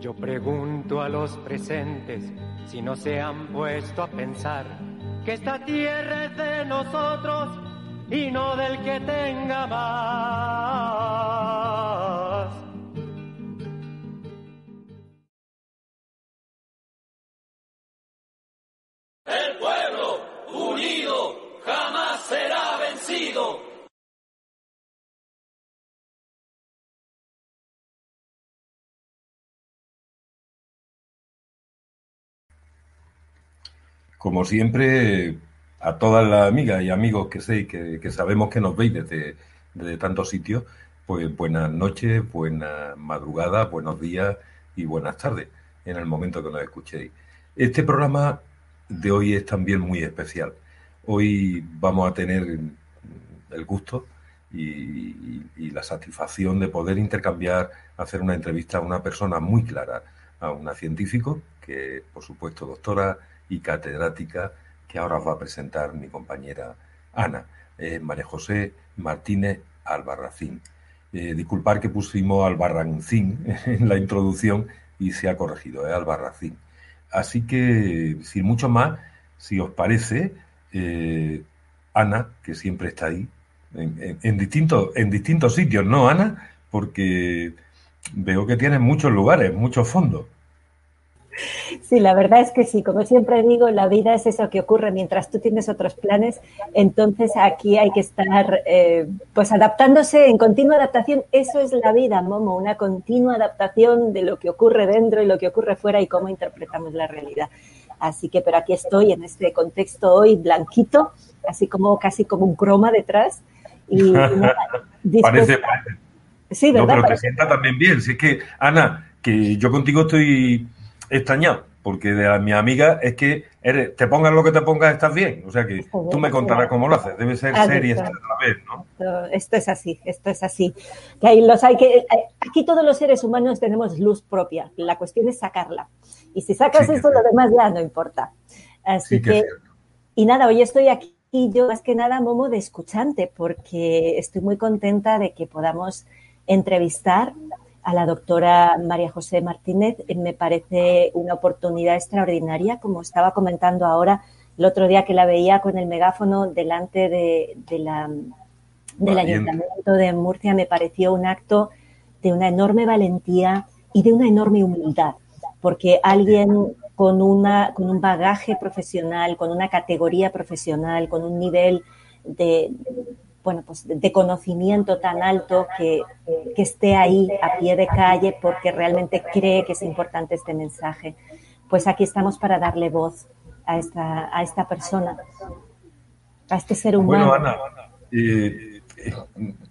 Yo pregunto a los presentes si no se han puesto a pensar que esta tierra es de nosotros y no del que tenga más. Como siempre, a todas las amigas y amigos que sé que, sabemos que nos veis desde, tantos sitios, pues buenas noches, buenas madrugadas, buenos días y buenas tardes en el momento que nos escuchéis. Este programa de hoy es también muy especial. Hoy vamos a tener el gusto y la satisfacción de poder intercambiar, hacer una entrevista a una persona muy clara, a una científico que, por supuesto, doctora y catedrática, que ahora os va a presentar mi compañera Ana, eh, María José Martínez Albarracín. Eh, disculpar que pusimos Albarrancín en la introducción y se ha corregido, es Albarracín. Así que, sin mucho más, si os parece, eh, Ana, que siempre está ahí, en, en- en distintos sitios, ¿no, Ana? Porque veo que tienes muchos lugares, muchos fondos. Sí, la verdad es que sí, como siempre digo, la vida es eso que ocurre mientras tú tienes otros planes, entonces aquí hay que estar eh, pues adaptándose en continua adaptación, eso es la vida, Momo, una continua adaptación de lo que ocurre dentro y lo que ocurre fuera y cómo interpretamos la realidad. Así que, pero aquí estoy en este contexto hoy blanquito, así como casi como un croma detrás. Y, y nada, dispuesta- Parece. Sí, No, ¿verdad? pero te sienta también bien. Si es que, Ana, que yo contigo estoy extrañado, porque de a mi amiga es que eres, te pongas lo que te pongas, estás bien. O sea que tú me contarás cómo lo haces. Debe ser visto. esta otra vez, ¿no? Esto, esto es así, esto es así. Que ahí los hay que, aquí todos los seres humanos tenemos luz propia. La cuestión es sacarla. Y si sacas Sí eso, es lo demás ya no importa. Así Sí que y nada, hoy estoy aquí yo más que nada, Momo, de escuchante, porque estoy muy contenta de que podamos entrevistar a la doctora María José Martínez. Eh, Me parece una oportunidad extraordinaria, como estaba comentando ahora el otro día que la veía con el megáfono delante de, de la, del. Ayuntamiento de Murcia, me pareció un acto de una enorme valentía y de una enorme humildad, porque alguien con, una, con un bagaje profesional, con una categoría profesional, con un nivel de, bueno, pues de, conocimiento tan alto que, que esté ahí a pie de calle porque realmente cree que es importante este mensaje. Pues aquí estamos para darle voz a esta, a esta persona, a este ser humano. Bueno, Ana, eh, eh,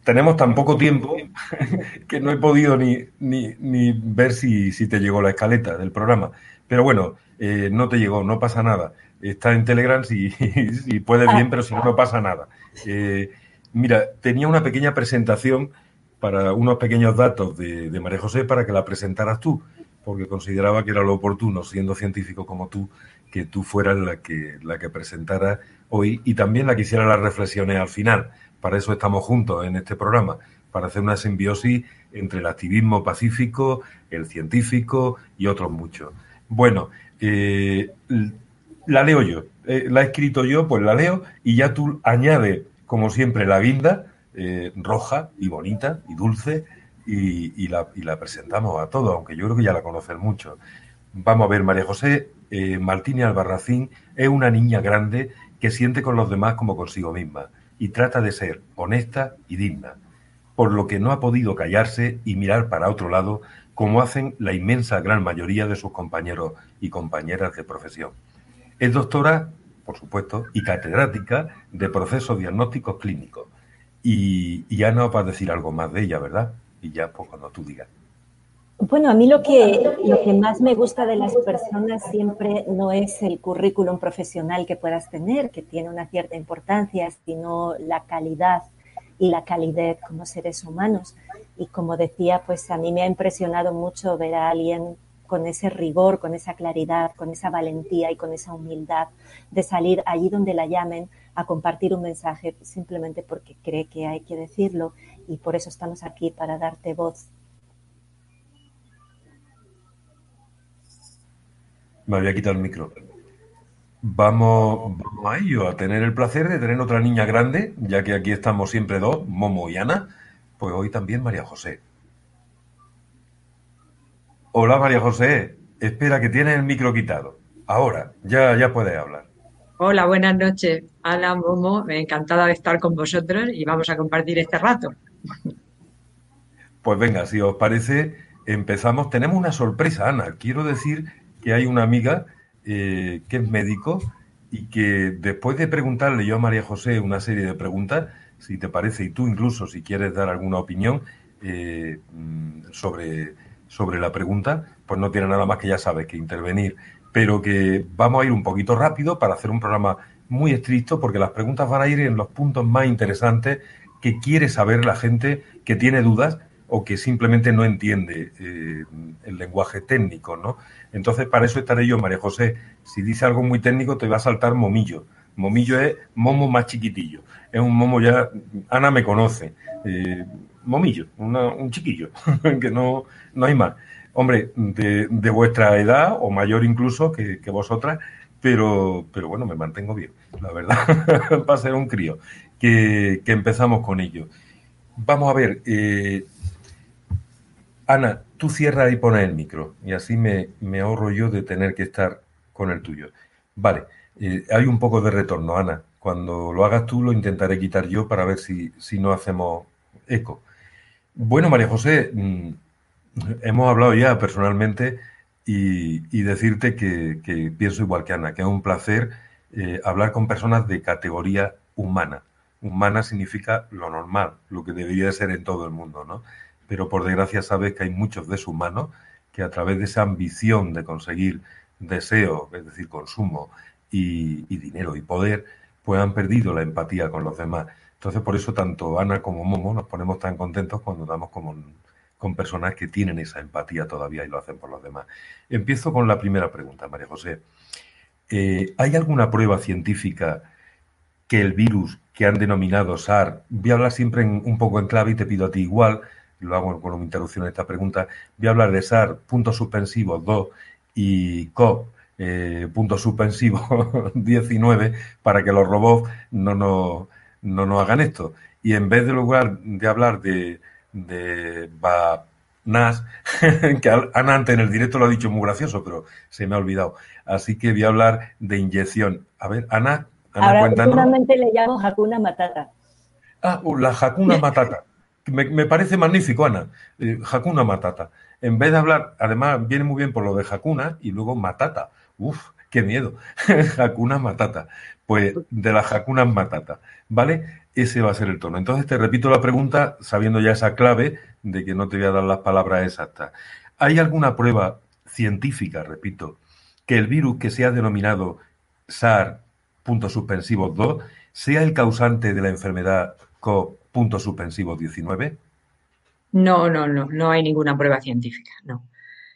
tenemos tan poco tiempo que no he podido ni, ni, ni ver si, si te llegó la escaleta del programa. Pero bueno, eh, no te llegó, no pasa nada. Está en Telegram si, si puedes bien, pero si no, no pasa nada. Eh, mira, tenía una pequeña presentación para unos pequeños datos de, María José para que la presentaras tú, porque consideraba que era lo oportuno, siendo científico como tú, que tú fueras la que, la que presentara hoy y también la que hiciera las reflexiones al final. Para eso estamos juntos en este programa, para hacer una simbiosis entre el activismo pacífico, el científico y otros muchos. Bueno, eh, la leo yo, eh, la he escrito yo, pues la leo y ya tú añades, como siempre, la guinda eh, roja y bonita y dulce y, la presentamos a todos, aunque yo creo que ya la conocen mucho. Vamos a ver, María José eh, Martínez Albarracín es una niña grande que siente con los demás como consigo misma y trata de ser honesta y digna, por lo que no ha podido callarse y mirar para otro lado como hacen la inmensa gran mayoría de sus compañeros y compañeras de profesión. Es doctora, por supuesto, y catedrática de procesos diagnósticos clínicos. Y, y ya nos va a decir algo más de ella, ¿verdad? Y ya, pues cuando tú digas. Bueno, a mí lo que, lo que más me gusta de las personas siempre no es el currículum profesional que puedas tener, que tiene una cierta importancia, sino la calidad y la calidez como seres humanos. Y como decía, pues a mí me ha impresionado mucho ver a alguien con ese rigor, con esa claridad, con esa valentía y con esa humildad de salir allí donde la llamen a compartir un mensaje simplemente porque cree que hay que decirlo y por eso estamos aquí para darte voz. Me había quitado el micro. Vamos, a ello, a tener el placer de tener otra niña grande, ya que aquí estamos siempre dos, Momo y Ana, pues hoy también María José. Hola María José, espera que tienes el micro quitado. Ahora, ya, ya puedes hablar. Hola, buenas noches. Ana, Momo, encantada de estar con vosotros y vamos a compartir este rato. Pues venga, si os parece, empezamos. Tenemos una sorpresa, Ana. Quiero decir que hay una amiga eh, que es médico y que después de preguntarle yo a María José una serie de preguntas, si te parece, y tú incluso si quieres dar alguna opinión eh, mm, sobre, sobre la pregunta, pues no tiene nada más que ya sabes que intervenir, pero que vamos a ir un poquito rápido para hacer un programa muy estricto porque las preguntas van a ir en los puntos más interesantes que quiere saber la gente que tiene dudas o que simplemente no entiende eh, el lenguaje técnico, ¿no? Entonces, para eso estaré yo, María José. Si dice algo muy técnico, te va a saltar momillo. Momillo es momo más chiquitillo. Es un momo ya, Ana me conoce. Eh, momillo, un chiquillo, que no, no hay más. Hombre, de, vuestra edad o mayor incluso que, vosotras, pero, pero bueno, me mantengo bien, la verdad, va a ser un crío. Que, que empezamos con ello. Vamos a ver, eh, Ana, tú cierra y pones el micro y así me, ahorro yo de tener que estar con el tuyo. Vale, eh, hay un poco de retorno, Ana. Cuando lo hagas tú lo intentaré quitar yo para ver si, si no hacemos eco. Bueno, María José, mm, hemos hablado ya personalmente y, decirte que, pienso igual que Ana, que es un placer eh, hablar con personas de categoría humana. Humana significa lo normal, lo que debería ser en todo el mundo, ¿no? pero por desgracia sabes que hay muchos deshumanos que a través de esa ambición de conseguir deseo, es decir, consumo y, dinero y poder, pues han perdido la empatía con los demás. Entonces, por eso tanto Ana como Momo nos ponemos tan contentos cuando damos con personas que tienen esa empatía todavía y lo hacen por los demás. Empiezo con la primera pregunta, María José. Eh, ¿Hay alguna prueba científica que el virus que han denominado SAR, voy a hablar siempre un poco en clave y te pido a ti igual, lo hago con una interrupción a esta pregunta, voy a hablar de SAR, punto suspensivo 2 y COP, eh, punto suspensivo 19, para que los robots no nos, no nos hagan esto. Y en vez de lugar de hablar de, de que Ana antes en el directo lo ha dicho muy gracioso, pero se me ha olvidado. Así que voy a hablar de inyección. A ver, Ana, Ana Ahora, cuéntanos. le llamo Hakuna Matata. Ah, uh, la Hakuna Matata. Me, parece magnífico, Ana. Eh, Hakuna Matata. En vez de hablar, además viene muy bien por lo de Hakuna y luego Matata. Uf, qué miedo. Hakuna Matata. Pues de la Hakuna Matata. ¿Vale? Ese va a ser el tono. Entonces te repito la pregunta sabiendo ya esa clave de que no te voy a dar las palabras exactas. ¿Hay alguna prueba científica, repito, que el virus que se ha denominado SAR, punto suspensivo 2, sea el causante de la enfermedad CO punto suspensivo 19? No, no, no, no hay ninguna prueba científica, no.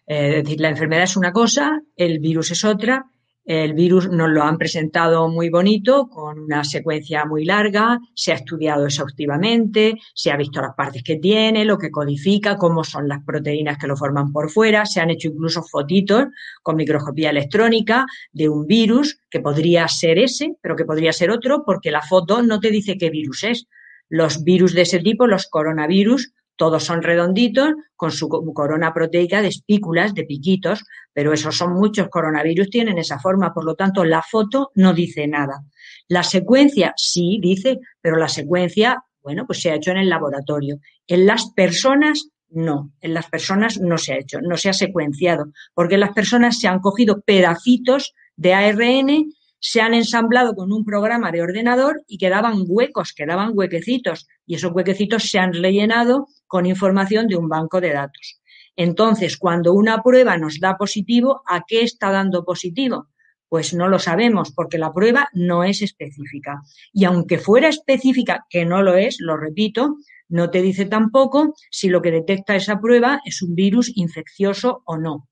Eh, es decir, la enfermedad es una cosa, el virus es otra. El virus nos lo han presentado muy bonito, con una secuencia muy larga, se ha estudiado exhaustivamente, se ha visto las partes que tiene, lo que codifica, cómo son las proteínas que lo forman por fuera, se han hecho incluso fotitos con microscopía electrónica de un virus que podría ser ese, pero que podría ser otro, porque la foto no te dice qué virus es. Los virus de ese tipo, los coronavirus, todos son redonditos con su corona proteica de espículas, de piquitos, pero esos son muchos coronavirus, tienen esa forma, por lo tanto la foto no dice nada. La secuencia sí dice, pero la secuencia, bueno, pues se ha hecho en el laboratorio. En las personas no, en las personas no se ha hecho, no se ha secuenciado, porque en las personas se han cogido pedacitos de ARN se han ensamblado con un programa de ordenador y quedaban huecos, quedaban huequecitos, y esos huequecitos se han rellenado con información de un banco de datos. Entonces, cuando una prueba nos da positivo, ¿a qué está dando positivo? Pues no lo sabemos porque la prueba no es específica. Y aunque fuera específica, que no lo es, lo repito, no te dice tampoco si lo que detecta esa prueba es un virus infeccioso o no.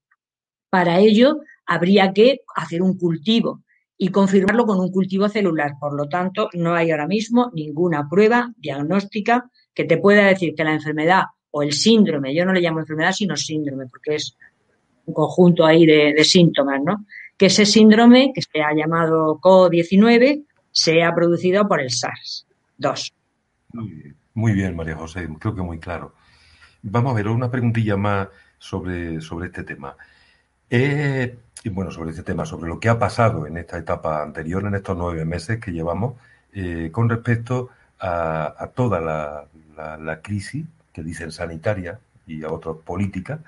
Para ello, habría que hacer un cultivo y confirmarlo con un cultivo celular. Por lo tanto, no hay ahora mismo ninguna prueba diagnóstica que te pueda decir que la enfermedad o el síndrome, yo no le llamo enfermedad sino síndrome, porque es un conjunto ahí de, síntomas, ¿no? Que ese síndrome, que se ha llamado CO-19, sea producido por el SARS-2. Muy bien, María José, creo que muy claro. Vamos a ver, una preguntilla más sobre, sobre este tema. Eh, y bueno, sobre este tema, sobre lo que ha pasado en esta etapa anterior, en estos nueve meses que llevamos, eh, con respecto a, toda la, crisis que dicen sanitaria y a otras políticas,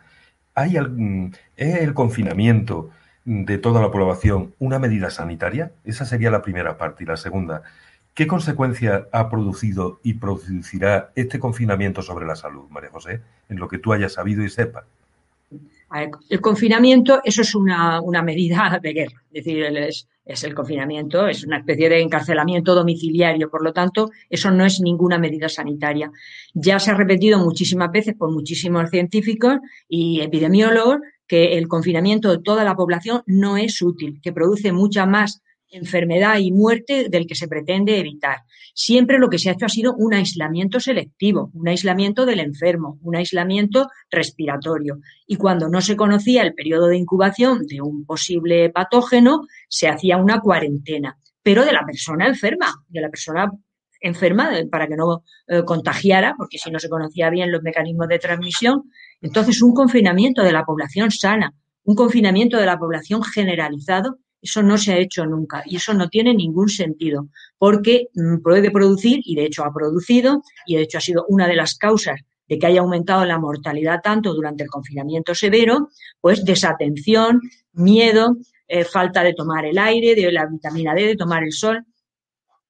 ¿hay algún, ¿es el confinamiento de toda la población una medida sanitaria? Esa sería la primera parte. Y la segunda, ¿qué consecuencias ha producido y producirá este confinamiento sobre la salud, María José, en lo que tú hayas sabido y sepas? El confinamiento, eso es una, medida de guerra, es decir, es, el confinamiento, es una especie de encarcelamiento domiciliario, por lo tanto, eso no es ninguna medida sanitaria. Ya se ha repetido muchísimas veces por muchísimos científicos y epidemiólogos que el confinamiento de toda la población no es útil, que produce mucha más enfermedad y muerte del que se pretende evitar. Siempre lo que se ha hecho ha sido un aislamiento selectivo, un aislamiento del enfermo, un aislamiento respiratorio. Y cuando no se conocía el periodo de incubación de un posible patógeno, se hacía una cuarentena, pero de la persona enferma, de la persona enferma para que no eh, contagiara, porque si no se conocía bien los mecanismos de transmisión. Entonces, un confinamiento de la población sana, un confinamiento de la población generalizado eso no se ha hecho nunca y eso no tiene ningún sentido porque mm, puede producir, y de hecho ha producido, y de hecho ha sido una de las causas de que haya aumentado la mortalidad tanto durante el confinamiento severo, pues desatención, miedo, eh, falta de tomar el aire, de la vitamina D, de tomar el sol,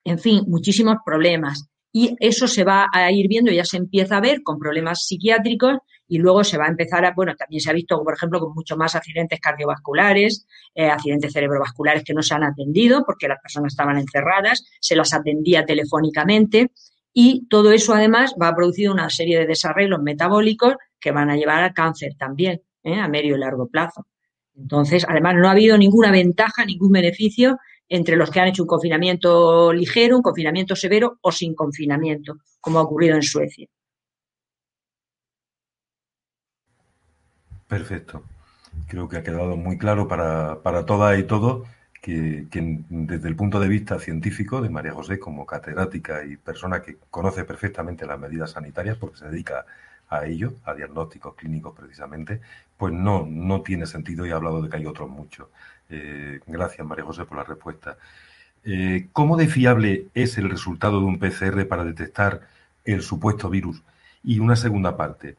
en fin, muchísimos problemas. Y eso se va a ir viendo, ya se empieza a ver con problemas psiquiátricos y luego se va a empezar a, bueno, también se ha visto, por ejemplo, con mucho más accidentes cardiovasculares, eh, accidentes cerebrovasculares que no se han atendido porque las personas estaban encerradas, se las atendía telefónicamente y todo eso además va a producir una serie de desarrollos metabólicos que van a llevar al cáncer también, ¿eh? a medio y largo plazo. Entonces, además, no ha habido ninguna ventaja, ningún beneficio entre los que han hecho un confinamiento ligero, un confinamiento severo o sin confinamiento, como ha ocurrido en Suecia. Perfecto. Creo que ha quedado muy claro para, para todas y todos que, desde el punto de vista científico de María José como catedrática y persona que conoce perfectamente las medidas sanitarias porque se dedica a ello, a diagnósticos clínicos precisamente, pues no, no tiene sentido y ha hablado de que hay otros muchos. Eh, gracias María José por la respuesta. Eh, ¿Cómo de fiable es el resultado de un PCR para detectar el supuesto virus? Y una segunda parte,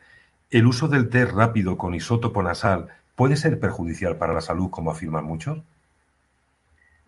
¿El uso del test rápido con isótopo nasal puede ser perjudicial para la salud, como afirman muchos?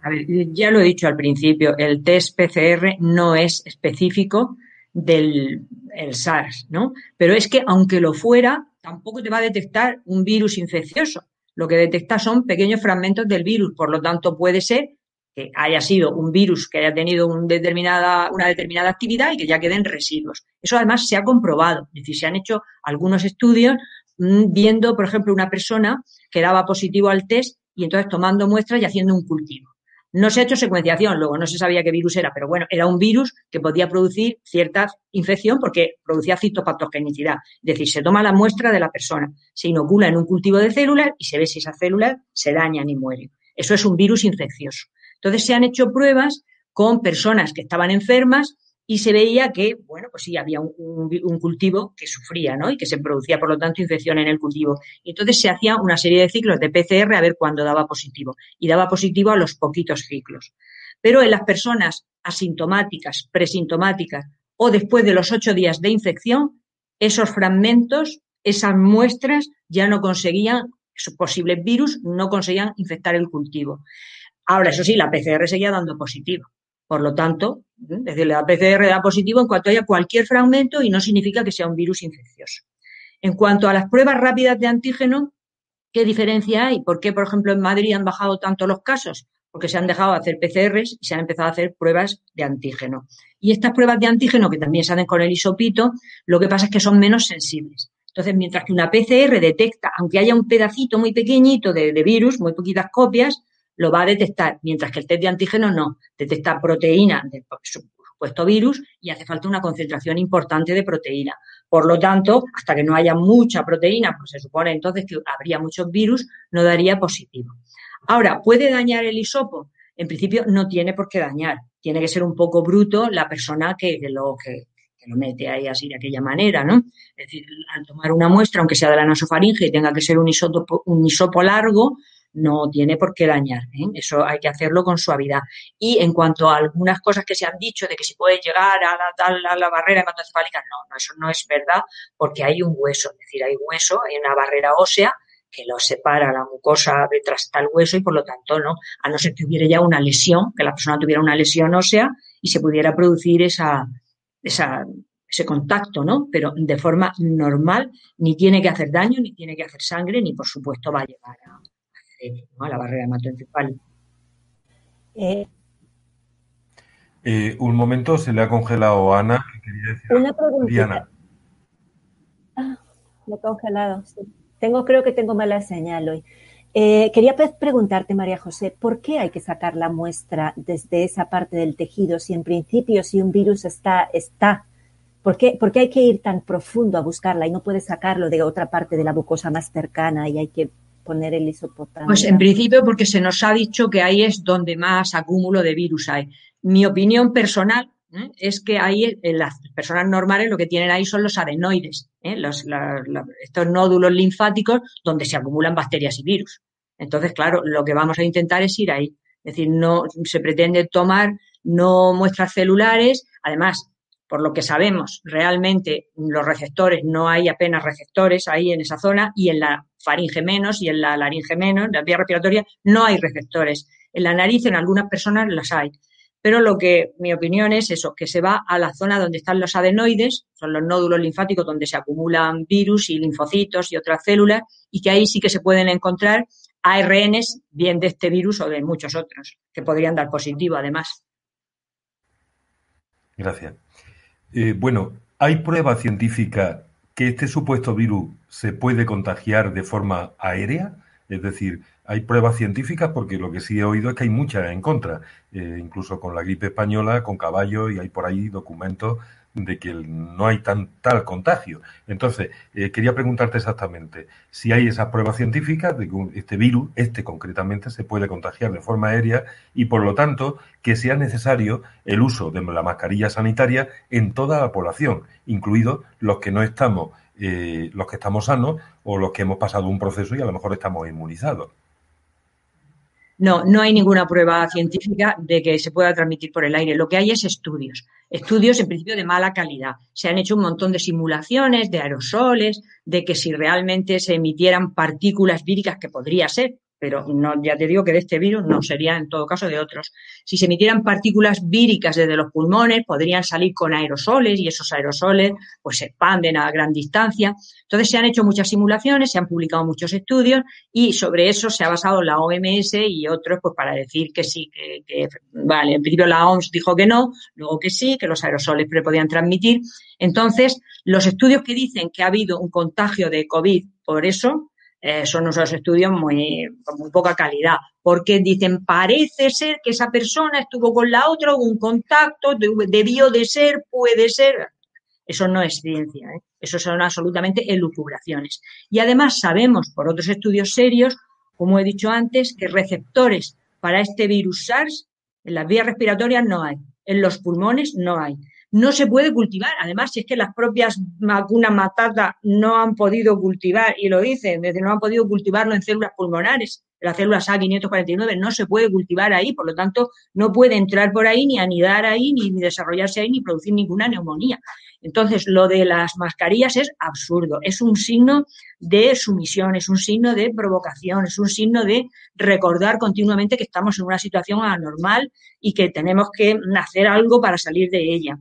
A ver, ya lo he dicho al principio, el test PCR no es específico del SARS, ¿no? Pero es que aunque lo fuera, tampoco te va a detectar un virus infeccioso. Lo que detecta son pequeños fragmentos del virus, por lo tanto puede ser que haya sido un virus que haya tenido determinada, una determinada actividad y que ya queden residuos. Eso además se ha comprobado, es decir, se han hecho algunos estudios mm, viendo, por ejemplo, una persona que daba positivo al test y entonces tomando muestras y haciendo un cultivo. No se ha hecho secuenciación, luego no se sabía qué virus era, pero bueno, era un virus que podía producir cierta infección porque producía citopatogenicidad. Es decir, se toma la muestra de la persona, se inocula en un cultivo de células y se ve si esas células se dañan y mueren. Eso es un virus infeccioso. Entonces se han hecho pruebas con personas que estaban enfermas y se veía que, bueno, pues sí, había un, cultivo que sufría, ¿no? Y que se producía, por lo tanto, infección en el cultivo. Y entonces se hacía una serie de ciclos de PCR a ver cuándo daba positivo. Y daba positivo a los poquitos ciclos. Pero en las personas asintomáticas, presintomáticas o después de los ocho días de infección, esos fragmentos, esas muestras ya no conseguían, esos posibles virus, no conseguían infectar el cultivo. Ahora, eso sí, la PCR seguía dando positivo. Por lo tanto, es decir, la PCR da positivo en cuanto haya cualquier fragmento y no significa que sea un virus infeccioso. En cuanto a las pruebas rápidas de antígeno, ¿qué diferencia hay? ¿Por qué, por ejemplo, en Madrid han bajado tanto los casos? Porque se han dejado de hacer PCRs y se han empezado a hacer pruebas de antígeno. Y estas pruebas de antígeno, que también se hacen con el isopito, lo que pasa es que son menos sensibles. Entonces, mientras que una PCR detecta, aunque haya un pedacito muy pequeñito de, virus, muy poquitas copias, lo va a detectar, mientras que el test de antígenos no, detecta proteína del supuesto virus y hace falta una concentración importante de proteína. Por lo tanto, hasta que no haya mucha proteína, pues se supone entonces que habría muchos virus, no daría positivo. Ahora, ¿puede dañar el hisopo? En principio no tiene por qué dañar. Tiene que ser un poco bruto la persona que, lo, que, lo mete ahí así de aquella manera, ¿no? Es decir, al tomar una muestra, aunque sea de la nasofaringe y tenga que ser un hisopo, un hisopo largo, no tiene por qué dañar. ¿eh? Eso hay que hacerlo con suavidad. Y en cuanto a algunas cosas que se han dicho de que si puede llegar a la, a la barrera hematocefálica, no, no, eso no es verdad porque hay un hueso, es decir, hay hueso, hay una barrera ósea que lo separa la mucosa está el hueso y por lo tanto no, a no ser que hubiera ya una lesión, que la persona tuviera una lesión ósea y se pudiera producir esa, ese contacto, ¿no? Pero de forma normal, ni tiene que hacer daño, ni tiene que hacer sangre, ni por supuesto va a llegar a, la barrera hematoencefálica. Eh, eh, un momento, se le ha congelado a Ana. una pregunta. Diana. Ah, me ha congelado, Tengo, creo que tengo mala señal hoy. Eh, quería preguntarte, María José, ¿por qué hay que sacar la muestra desde esa parte del tejido si en principio si un virus está, está? ¿Por qué, hay que ir tan profundo a buscarla y no puedes sacarlo de otra parte de la mucosa más cercana y hay que poner el isopotamo? Pues en principio porque se nos ha dicho que ahí es donde más acúmulo de virus hay. Mi opinión personal ¿eh? es que ahí en las personas normales lo que tienen ahí son los adenoides, ¿eh? estos nódulos linfáticos donde se acumulan bacterias y virus. Entonces, claro, lo que vamos a intentar es ir ahí. Es decir, no se pretende tomar no muestras celulares, además, por lo que sabemos, realmente los receptores, no hay apenas receptores ahí en esa zona y en la faringe menos y en la laringe menos, en la vía respiratoria, no hay receptores. En la nariz en algunas personas las hay. Pero lo que mi opinión es eso, que se va a la zona donde están los adenoides, son los nódulos linfáticos donde se acumulan virus y linfocitos y otras células, y que ahí sí que se pueden encontrar ARNs, bien de este virus o de muchos otros, que podrían dar positivo además. Gracias. Eh, bueno, ¿hay prueba científica que este supuesto virus se puede contagiar de forma aérea? Es decir, hay pruebas científicas porque lo que sí he oído es que hay muchas en contra, eh, incluso con la gripe española, con caballo y hay por ahí documentos de que no hay tan tal contagio. Entonces, eh, quería preguntarte exactamente si hay esas pruebas científicas de que este virus, este concretamente, se puede contagiar de forma aérea y, por lo tanto, que sea necesario el uso de la mascarilla sanitaria en toda la población, incluidos los que no estamos, eh, los que estamos sanos o los que hemos pasado un proceso y a lo mejor estamos inmunizados. No, no hay ninguna prueba científica de que se pueda transmitir por el aire. Lo que hay es estudios. Estudios en principio de mala calidad. Se han hecho un montón de simulaciones de aerosoles, de que si realmente se emitieran partículas víricas, que podría ser, pero no, ya te digo que de este virus no sería en todo caso de otros. Si se emitieran partículas víricas desde los pulmones, podrían salir con aerosoles y esos aerosoles pues se expanden a gran distancia. Entonces se han hecho muchas simulaciones, se han publicado muchos estudios y sobre eso se ha basado la OMS y otros pues para decir que sí, que, vale, en principio la OMS dijo que no, luego que sí, que los aerosoles podían transmitir. Entonces, los estudios que dicen que ha habido un contagio de COVID por eso, eh, son unos estudios muy, con muy poca calidad, porque dicen, parece ser que esa persona estuvo con la otra, hubo un contacto, debió de ser, puede ser. Eso no es ciencia, ¿eh? eso son absolutamente elucubraciones. Y además sabemos por otros estudios serios, como he dicho antes, que receptores para este virus SARS en las vías respiratorias no hay, en los pulmones no hay no se puede cultivar. Además, si es que las propias vacunas matata no han podido cultivar, y lo dicen, desde no han podido cultivarlo en células pulmonares, las células A549 no se puede cultivar ahí, por lo tanto, no puede entrar por ahí, ni anidar ahí, ni, desarrollarse ahí, ni producir ninguna neumonía. Entonces, lo de las mascarillas es absurdo, es un signo de sumisión, es un signo de provocación, es un signo de recordar continuamente que estamos en una situación anormal y que tenemos que hacer algo para salir de ella.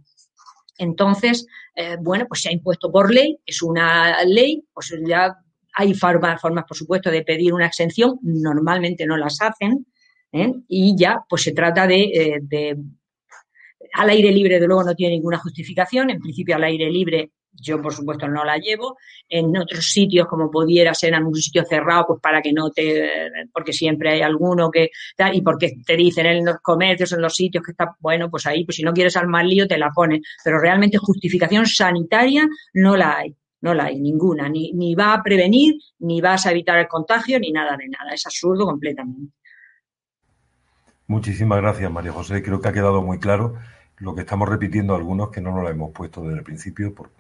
Entonces, eh, bueno, pues se ha impuesto por ley, es una ley, pues ya hay formas, por supuesto, de pedir una exención, normalmente no las hacen, ¿eh? y ya, pues se trata eh, de, al aire libre, de luego, no tiene ninguna justificación, en principio al aire libre yo por supuesto no la llevo. En otros sitios, como pudiera ser en un sitio cerrado, pues para que no te, porque siempre hay alguno que y porque te dicen en los comercios, en los sitios que está, bueno, pues ahí, pues si no quieres armar lío, te la pones. Pero realmente justificación sanitaria no la hay. No la hay ninguna, ni, ni va a prevenir, ni vas a evitar el contagio, ni nada de nada. Es absurdo completamente. Muchísimas gracias, María José. Creo que ha quedado muy claro lo que estamos repitiendo algunos que no nos lo hemos puesto desde el principio, por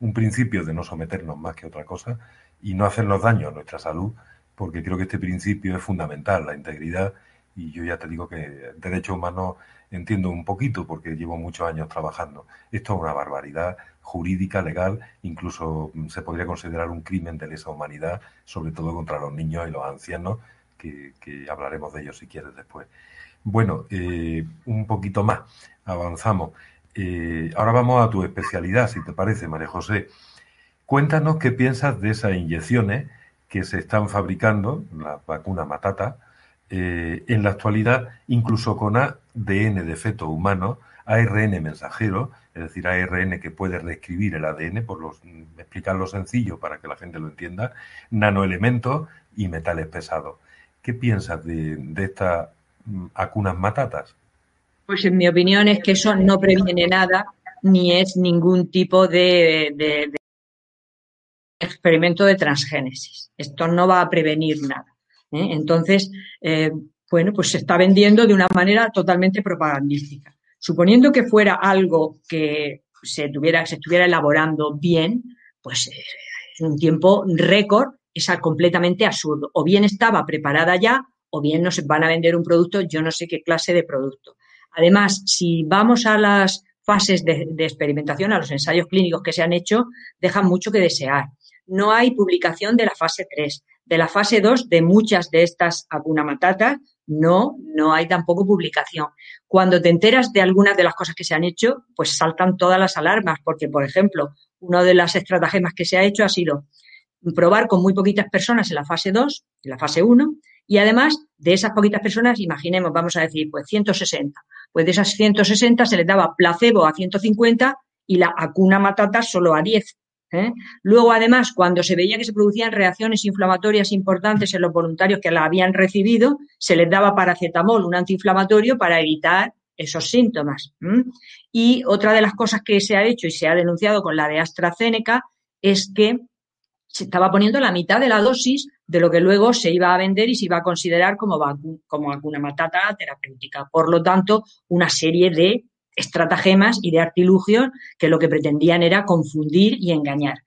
un principio de no someternos más que otra cosa y no hacernos daño a nuestra salud, porque creo que este principio es fundamental, la integridad, y yo ya te digo que derechos humanos entiendo un poquito porque llevo muchos años trabajando. Esto es una barbaridad jurídica, legal, incluso se podría considerar un crimen de lesa humanidad, sobre todo contra los niños y los ancianos, que, hablaremos de ellos si quieres después. Bueno, eh, un poquito más avanzamos. Eh, ahora vamos a tu especialidad, si te parece, María José. Cuéntanos qué piensas de esas inyecciones que se están fabricando, la vacuna Matata, eh, en la actualidad, incluso con ADN de feto humano, ARN mensajero, es decir, ARN que puede reescribir el ADN, por los, explicarlo sencillo para que la gente lo entienda, nanoelementos y metales pesados. ¿Qué piensas de, de estas vacunas matatas? Pues en mi opinión es que eso no previene nada ni es ningún tipo de, experimento de transgénesis. Esto no va a prevenir nada. ¿eh? Entonces, eh, bueno, pues se está vendiendo de una manera totalmente propagandística. Suponiendo que fuera algo que se, tuviera, se estuviera elaborando bien, pues eh, en un tiempo récord es completamente absurdo. O bien estaba preparada ya, o bien nos van a vender un producto, yo no sé qué clase de producto. Además, si vamos a las fases de, experimentación, a los ensayos clínicos que se han hecho, dejan mucho que desear. No hay publicación de la fase 3. De la fase 2, de muchas de estas Acuna Matata, no, no hay tampoco publicación. Cuando te enteras de algunas de las cosas que se han hecho, pues saltan todas las alarmas, porque, por ejemplo, una de las estratagemas que se ha hecho ha sido probar con muy poquitas personas en la fase 2, en la fase 1, y además de esas poquitas personas, imaginemos, vamos a decir, pues 160. Pues de esas 160 se les daba placebo a 150 y la acuna matata solo a 10. ¿eh? Luego, además, cuando se veía que se producían reacciones inflamatorias importantes en los voluntarios que la habían recibido, se les daba paracetamol, un antiinflamatorio, para evitar esos síntomas. Y otra de las cosas que se ha hecho y se ha denunciado con la de AstraZeneca es que se estaba poniendo la mitad de la dosis de lo que luego se iba a vender y se iba a considerar como, como vacuna matata terapéutica. Por lo tanto, una serie de estratagemas y de artilugios que lo que pretendían era confundir y engañar.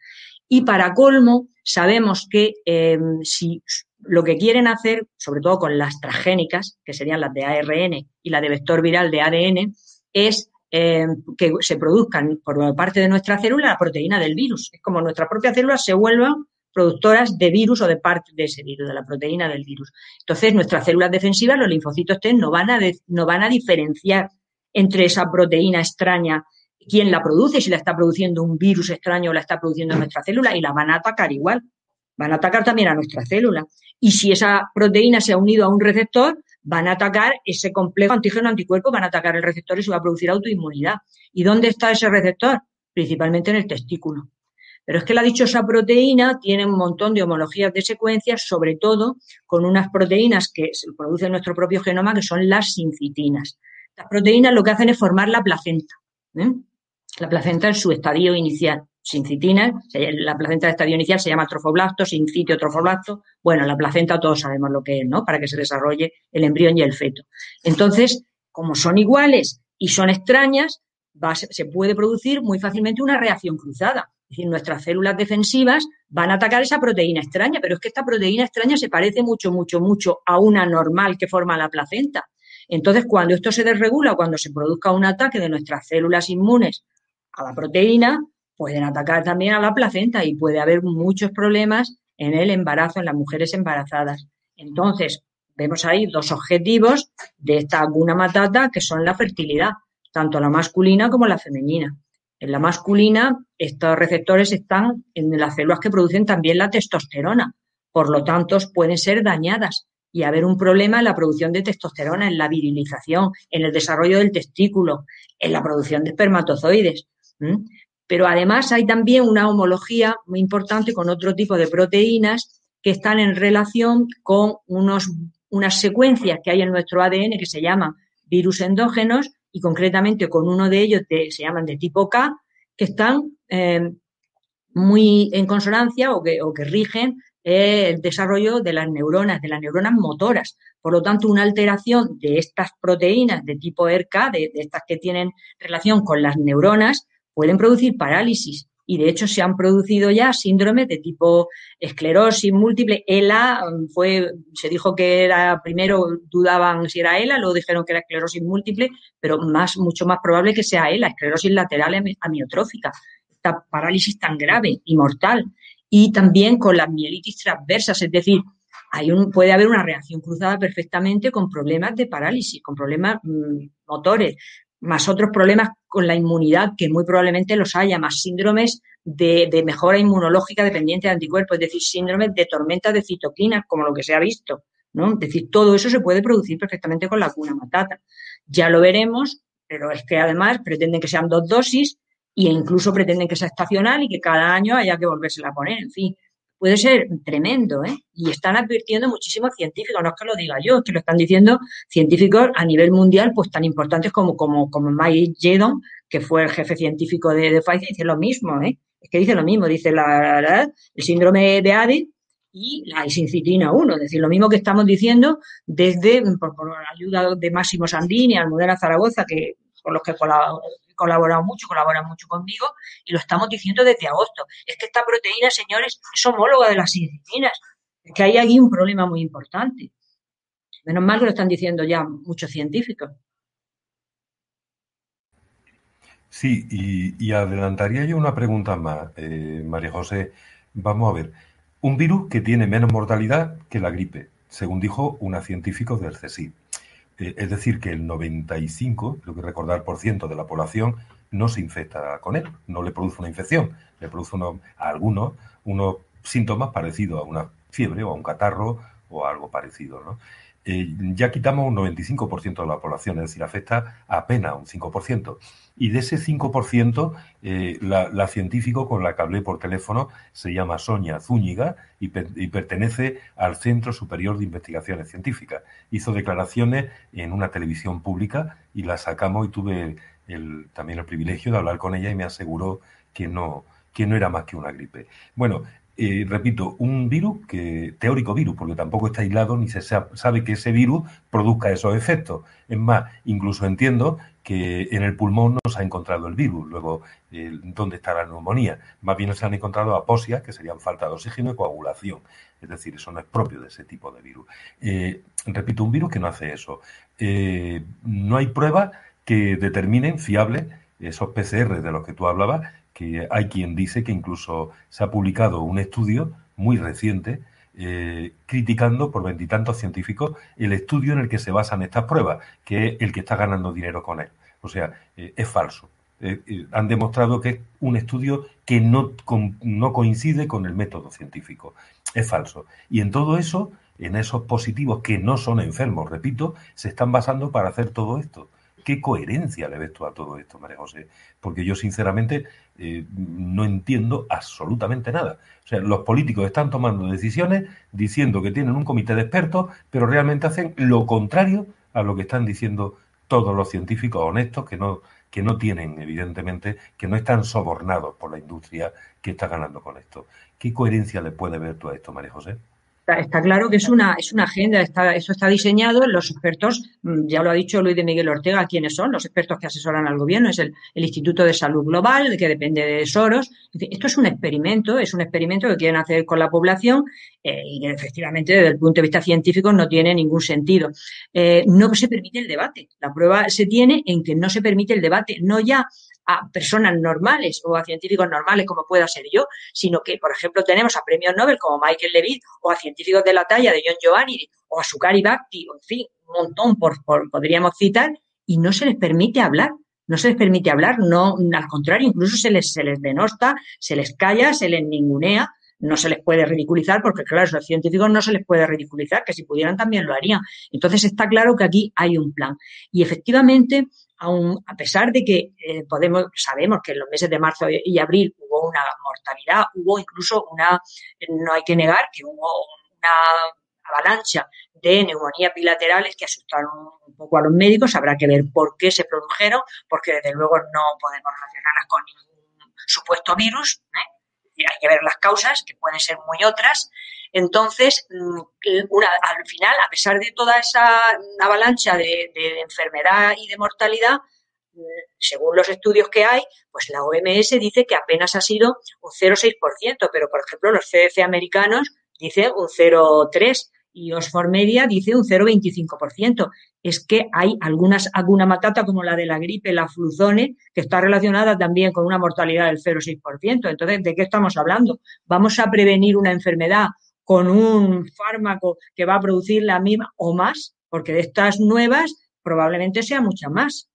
Y para colmo, sabemos que em, si lo que quieren hacer, sobre todo con las transgénicas, que serían las de ARN y la de vector viral de ADN, es em, que se produzcan por parte de nuestra célula la proteína del virus. Es como nuestras propias células se vuelvan productoras de virus o de parte de ese virus, de la proteína del virus. Entonces, nuestras células defensivas, los linfocitos T, no van a, no van a diferenciar entre esa proteína extraña, quién la produce, si la está produciendo un virus extraño o la está produciendo nuestra célula, y la van a atacar igual. Van a atacar también a nuestra célula. Y si esa proteína se ha unido a un receptor, van a atacar ese complejo antígeno-anticuerpo, van a atacar el receptor y se va a producir autoinmunidad. ¿Y dónde está ese receptor? Principalmente en el testículo. Pero es que la dichosa proteína tiene un montón de homologías de secuencias, sobre todo con unas proteínas que se producen en nuestro propio genoma, que son las sincitinas. Las proteínas lo que hacen es formar la placenta. ¿eh? La placenta en su estadio inicial. Sincitinas, la placenta de estadio inicial se llama trofoblasto, sincitio, trofoblasto. Bueno, la placenta todos sabemos lo que es, ¿no? Para que se desarrolle el embrión y el feto. Entonces, como son iguales y son extrañas, se puede producir muy fácilmente una reacción cruzada. Es decir, nuestras células defensivas van a atacar esa proteína extraña, pero es que esta proteína extraña se parece mucho, mucho, mucho a una normal que forma la placenta. Entonces, cuando esto se desregula, cuando se produzca un ataque de nuestras células inmunes a la proteína, pueden atacar también a la placenta y puede haber muchos problemas en el embarazo, en las mujeres embarazadas. Entonces, vemos ahí dos objetivos de esta alguna matata que son la fertilidad, tanto la masculina como la femenina. En la masculina, estos receptores están en las células que producen también la testosterona. Por lo tanto, pueden ser dañadas y haber un problema en la producción de testosterona, en la virilización, en el desarrollo del testículo, en la producción de espermatozoides. Pero además hay también una homología muy importante con otro tipo de proteínas que están en relación con unos, unas secuencias que hay en nuestro ADN que se llaman virus endógenos y concretamente con uno de ellos se llaman de tipo K, que están eh, muy en consonancia o que, o que rigen el desarrollo de las neuronas, de las neuronas motoras. Por lo tanto, una alteración de estas proteínas de tipo ERK, de, estas que tienen relación con las neuronas, pueden producir parálisis. Y de hecho se han producido ya síndromes de tipo esclerosis múltiple. ELA fue, se dijo que era, primero dudaban si era ELA, luego dijeron que era esclerosis múltiple, pero más, mucho más probable que sea ELA, esclerosis lateral amiotrófica. Esta parálisis tan grave y mortal y también con las mielitis transversas, es decir, hay un, puede haber una reacción cruzada perfectamente con problemas de parálisis, con problemas mm, motores, más otros problemas con la inmunidad, que muy probablemente los haya, más síndromes de, mejora inmunológica dependiente de anticuerpos, es decir, síndromes de tormenta de citoquinas, como lo que se ha visto. ¿no? Es decir, todo eso se puede producir perfectamente con la cuna matata. Ya lo veremos, pero es que además pretenden que sean dos dosis y incluso pretenden que sea estacional y que cada año haya que volvérsela a poner, en fin. Puede ser tremendo, ¿eh? Y están advirtiendo muchísimos científicos, no es que lo diga yo, es que lo están diciendo científicos a nivel mundial, pues tan importantes como, como, como Mike Jedon, que fue el jefe científico de, de Pfizer, dice lo mismo, ¿eh? Es que dice lo mismo, dice la, el síndrome de ADE y la isincitina 1, es decir, lo mismo que estamos diciendo desde, por, por ayuda de Máximo Sandini, Almudena Zaragoza, que con los que colaborado mucho, colaboran mucho conmigo, y lo estamos diciendo desde agosto. Es que esta proteína, señores, es homóloga de las sincinas. Es que hay aquí un problema muy importante. Menos mal que lo están diciendo ya muchos científicos. Sí, y, adelantaría yo una pregunta más, eh, María José. Vamos a ver, un virus que tiene menos mortalidad que la gripe, según dijo una científico del CSIC. Eh, es decir, que el 95, creo que recordar, por ciento de la población no se infecta con él, no le produce una infección, le produce a algunos unos síntomas parecidos a una fiebre o a un catarro o algo parecido. ¿no? Eh, ya quitamos un 95% de la población, es decir, afecta apenas un 5%. Y de ese 5%, eh, la, la, científico con la que hablé por teléfono se llama Sonia Zúñiga y, pertenece al Centro Superior de Investigaciones Científicas. Hizo declaraciones en una televisión pública y la sacamos y tuve también el privilegio de hablar con ella y me aseguró que no, que no era más que una gripe. Bueno, eh, repito, un virus, que teórico virus, porque tampoco está aislado ni se sabe que ese virus produzca esos efectos. Es más, incluso entiendo que en el pulmón no se ha encontrado el virus. Luego, eh, ¿dónde está la neumonía? Más bien se han encontrado aposias, que serían falta de oxígeno y coagulación. Es decir, eso no es propio de ese tipo de virus. Eh, repito, un virus que no hace eso. no hay pruebas que determinen fiables esos PCR de los que tú hablabas que hay quien dice que incluso se ha publicado un estudio muy reciente eh, criticando por veintitantos científicos el estudio en el que se basan estas pruebas, que es el que está ganando dinero con él. O sea, eh, es falso. Eh, han demostrado que es un estudio que no, no coincide con el método científico. Es falso. Y en todo eso, en esos positivos que no son enfermos, repito, se están basando para hacer todo esto. ¿Qué coherencia le ves tú a todo esto, María José? Porque yo, sinceramente, eh, no entiendo absolutamente nada. O sea, los políticos están tomando decisiones diciendo que tienen un comité de expertos, pero realmente hacen lo contrario a lo que están diciendo todos los científicos honestos que no, que no tienen, evidentemente, que no están sobornados por la industria que está ganando con esto. ¿Qué coherencia le puede ver tú a esto, María José? Está, claro que es una, es una agenda, está, eso está diseñado, los expertos, mm, ya lo ha dicho Luis de Miguel Ortega, ¿quiénes son? Los expertos que asesoran al gobierno, es el, Instituto de Salud Global, que depende de Soros. Esto es un experimento, es un experimento que quieren hacer con la población eh, y que efectivamente desde el punto de vista científico no tiene ningún sentido. Eh, no se permite el debate. La prueba se tiene en que no se permite el debate, no ya a personas normales o a científicos normales como pueda ser yo, sino que, por ejemplo, tenemos a premios Nobel como Michael Levy o a científicos de la talla de John Giovanni o a Sukari Bhakti, o en fin, un montón por, podríamos citar, y no se les permite hablar. No se les permite hablar, no, al contrario, incluso se les, se les denosta, se les calla, se les ningunea, no se les puede ridiculizar, porque claro, los científicos no se les puede ridiculizar, que si pudieran también lo harían. Entonces está claro que aquí hay un plan. Y efectivamente, aun a pesar de que eh, podemos, sabemos que en los meses de marzo y abril hubo una mortalidad, hubo incluso una, no hay que negar que hubo una avalancha de neumonías bilaterales que asustaron un poco a los médicos. Habrá que ver por qué se produjeron, porque desde luego no podemos relacionarlas con ningún supuesto virus. ¿eh? Hay que ver las causas, que pueden ser muy otras. Entonces, mm, al final, a pesar de toda esa avalancha de, enfermedad y de mortalidad, mm, según los estudios que hay, pues la OMS dice que apenas ha sido un 0,6%, pero por ejemplo los CDC americanos dicen un 0,3% y Oxford Media dice un 0,25%. Es que hay algunas, alguna matata como la de la gripe, la fluzone, que está relacionada también con una mortalidad del 0,6%. Entonces, ¿de qué estamos hablando? ¿Vamos a prevenir una enfermedad con un fármaco que va a producir la misma o más? Porque de estas nuevas probablemente sea mucha más.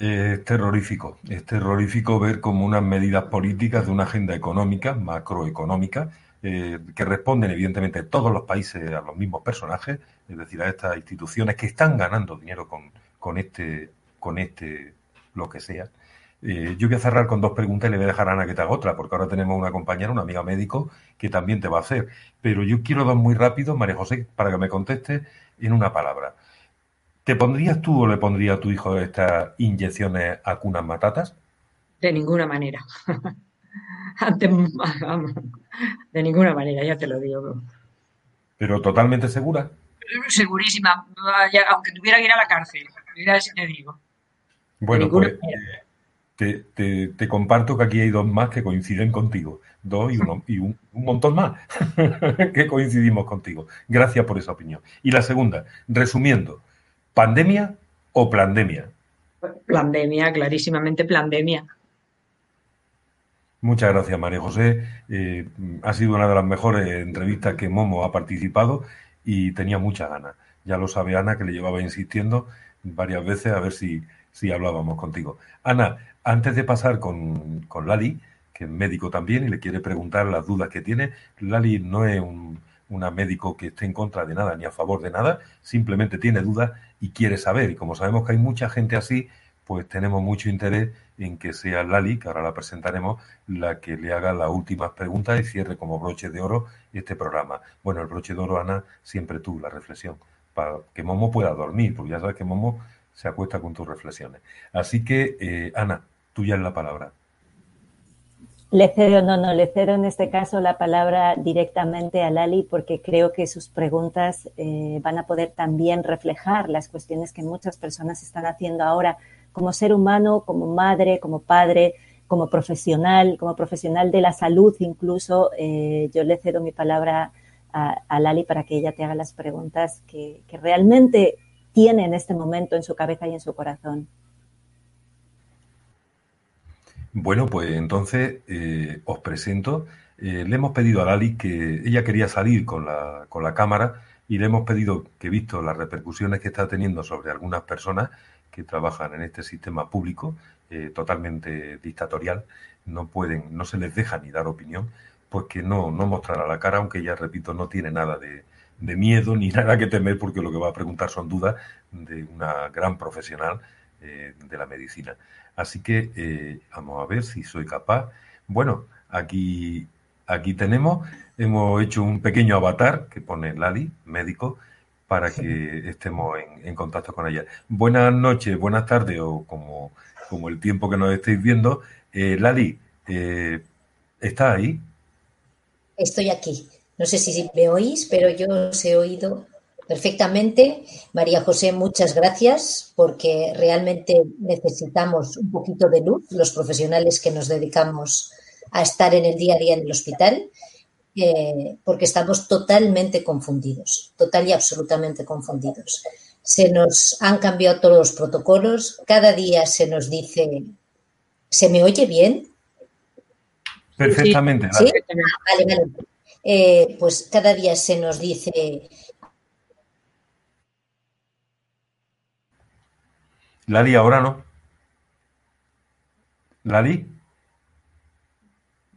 Es terrorífico, es terrorífico ver como unas medidas políticas de una agenda económica, macroeconómica, eh, que responden evidentemente todos los países a los mismos personajes, es decir, a estas instituciones que están ganando dinero con, con este, con este, lo que sea. Eh, yo voy a cerrar con dos preguntas y le voy a dejar a Ana que te haga otra, porque ahora tenemos una compañera, una amiga médico, que también te va a hacer. Pero yo quiero dar muy rápido, María José, para que me conteste en una palabra. ¿Te pondrías tú o le pondría a tu hijo estas inyecciones a cunas matatas? De ninguna manera. de ninguna manera, ya te lo digo. ¿Pero totalmente segura? Segurísima, aunque tuviera que ir a la cárcel. Mira si te digo. Bueno, pues te, te, comparto que aquí hay dos más que coinciden contigo. Dos y, uno, y un, un montón más que coincidimos contigo. Gracias por esa opinión. Y la segunda, resumiendo, ¿Pandemia o plandemia? Plandemia, clarísimamente plandemia. Muchas gracias, María José. Eh, ha sido una de las mejores entrevistas que Momo ha participado y tenía mucha ganas. Ya lo sabe Ana, que le llevaba insistiendo varias veces a ver si, si hablábamos contigo. Ana, antes de pasar con, con Lali, que es médico también y le quiere preguntar las dudas que tiene, Lali no es un, una médico que esté en contra de nada ni a favor de nada, simplemente tiene dudas y quiere saber. Y como sabemos que hay mucha gente así, pues tenemos mucho interés en que sea Lali, que ahora la presentaremos, la que le haga las últimas preguntas y cierre como broche de oro este programa. Bueno, el broche de oro, Ana, siempre tú, la reflexión, para que Momo pueda dormir, porque ya sabes que Momo se acuesta con tus reflexiones. Así que, eh, Ana, tuya es la palabra. Le cedo, no, no, le cedo en este caso la palabra directamente a Lali porque creo que sus preguntas eh, van a poder también reflejar las cuestiones que muchas personas están haciendo ahora como ser humano, como madre, como padre, como profesional, como profesional de la salud incluso. Eh, yo le cedo mi palabra a, Lali para que ella te haga las preguntas que, que realmente tiene en este momento en su cabeza y en su corazón. Bueno, pues entonces eh, os presento. Eh, le hemos pedido a Lali que ella quería salir con la, con la cámara y le hemos pedido que, visto las repercusiones que está teniendo sobre algunas personas que trabajan en este sistema público eh, totalmente dictatorial, no pueden, no se les deja ni dar opinión, pues que no, no mostrará la cara, aunque ella, repito, no tiene nada de, de miedo ni nada que temer, porque lo que va a preguntar son dudas de una gran profesional de la medicina. Así que eh, vamos a ver si soy capaz. Bueno, aquí, aquí tenemos, hemos hecho un pequeño avatar que pone Lali, médico, para que estemos en, contacto con ella. Buenas noches, buenas tardes o como, como el tiempo que nos estéis viendo. Eh, Lali, eh, ¿está ahí? Estoy aquí. No sé si me oís, pero yo os he oído perfectamente. María José, muchas gracias porque realmente necesitamos un poquito de luz, los profesionales que nos dedicamos a estar en el día a día en el hospital, eh, porque estamos totalmente confundidos, total y absolutamente confundidos. Se nos han cambiado todos los protocolos, cada día se nos dice, ¿se me oye bien? Perfectamente. ¿Sí? Ah, vale, vale. Eh, pues cada día se nos dice Lali, ahora no. Lali.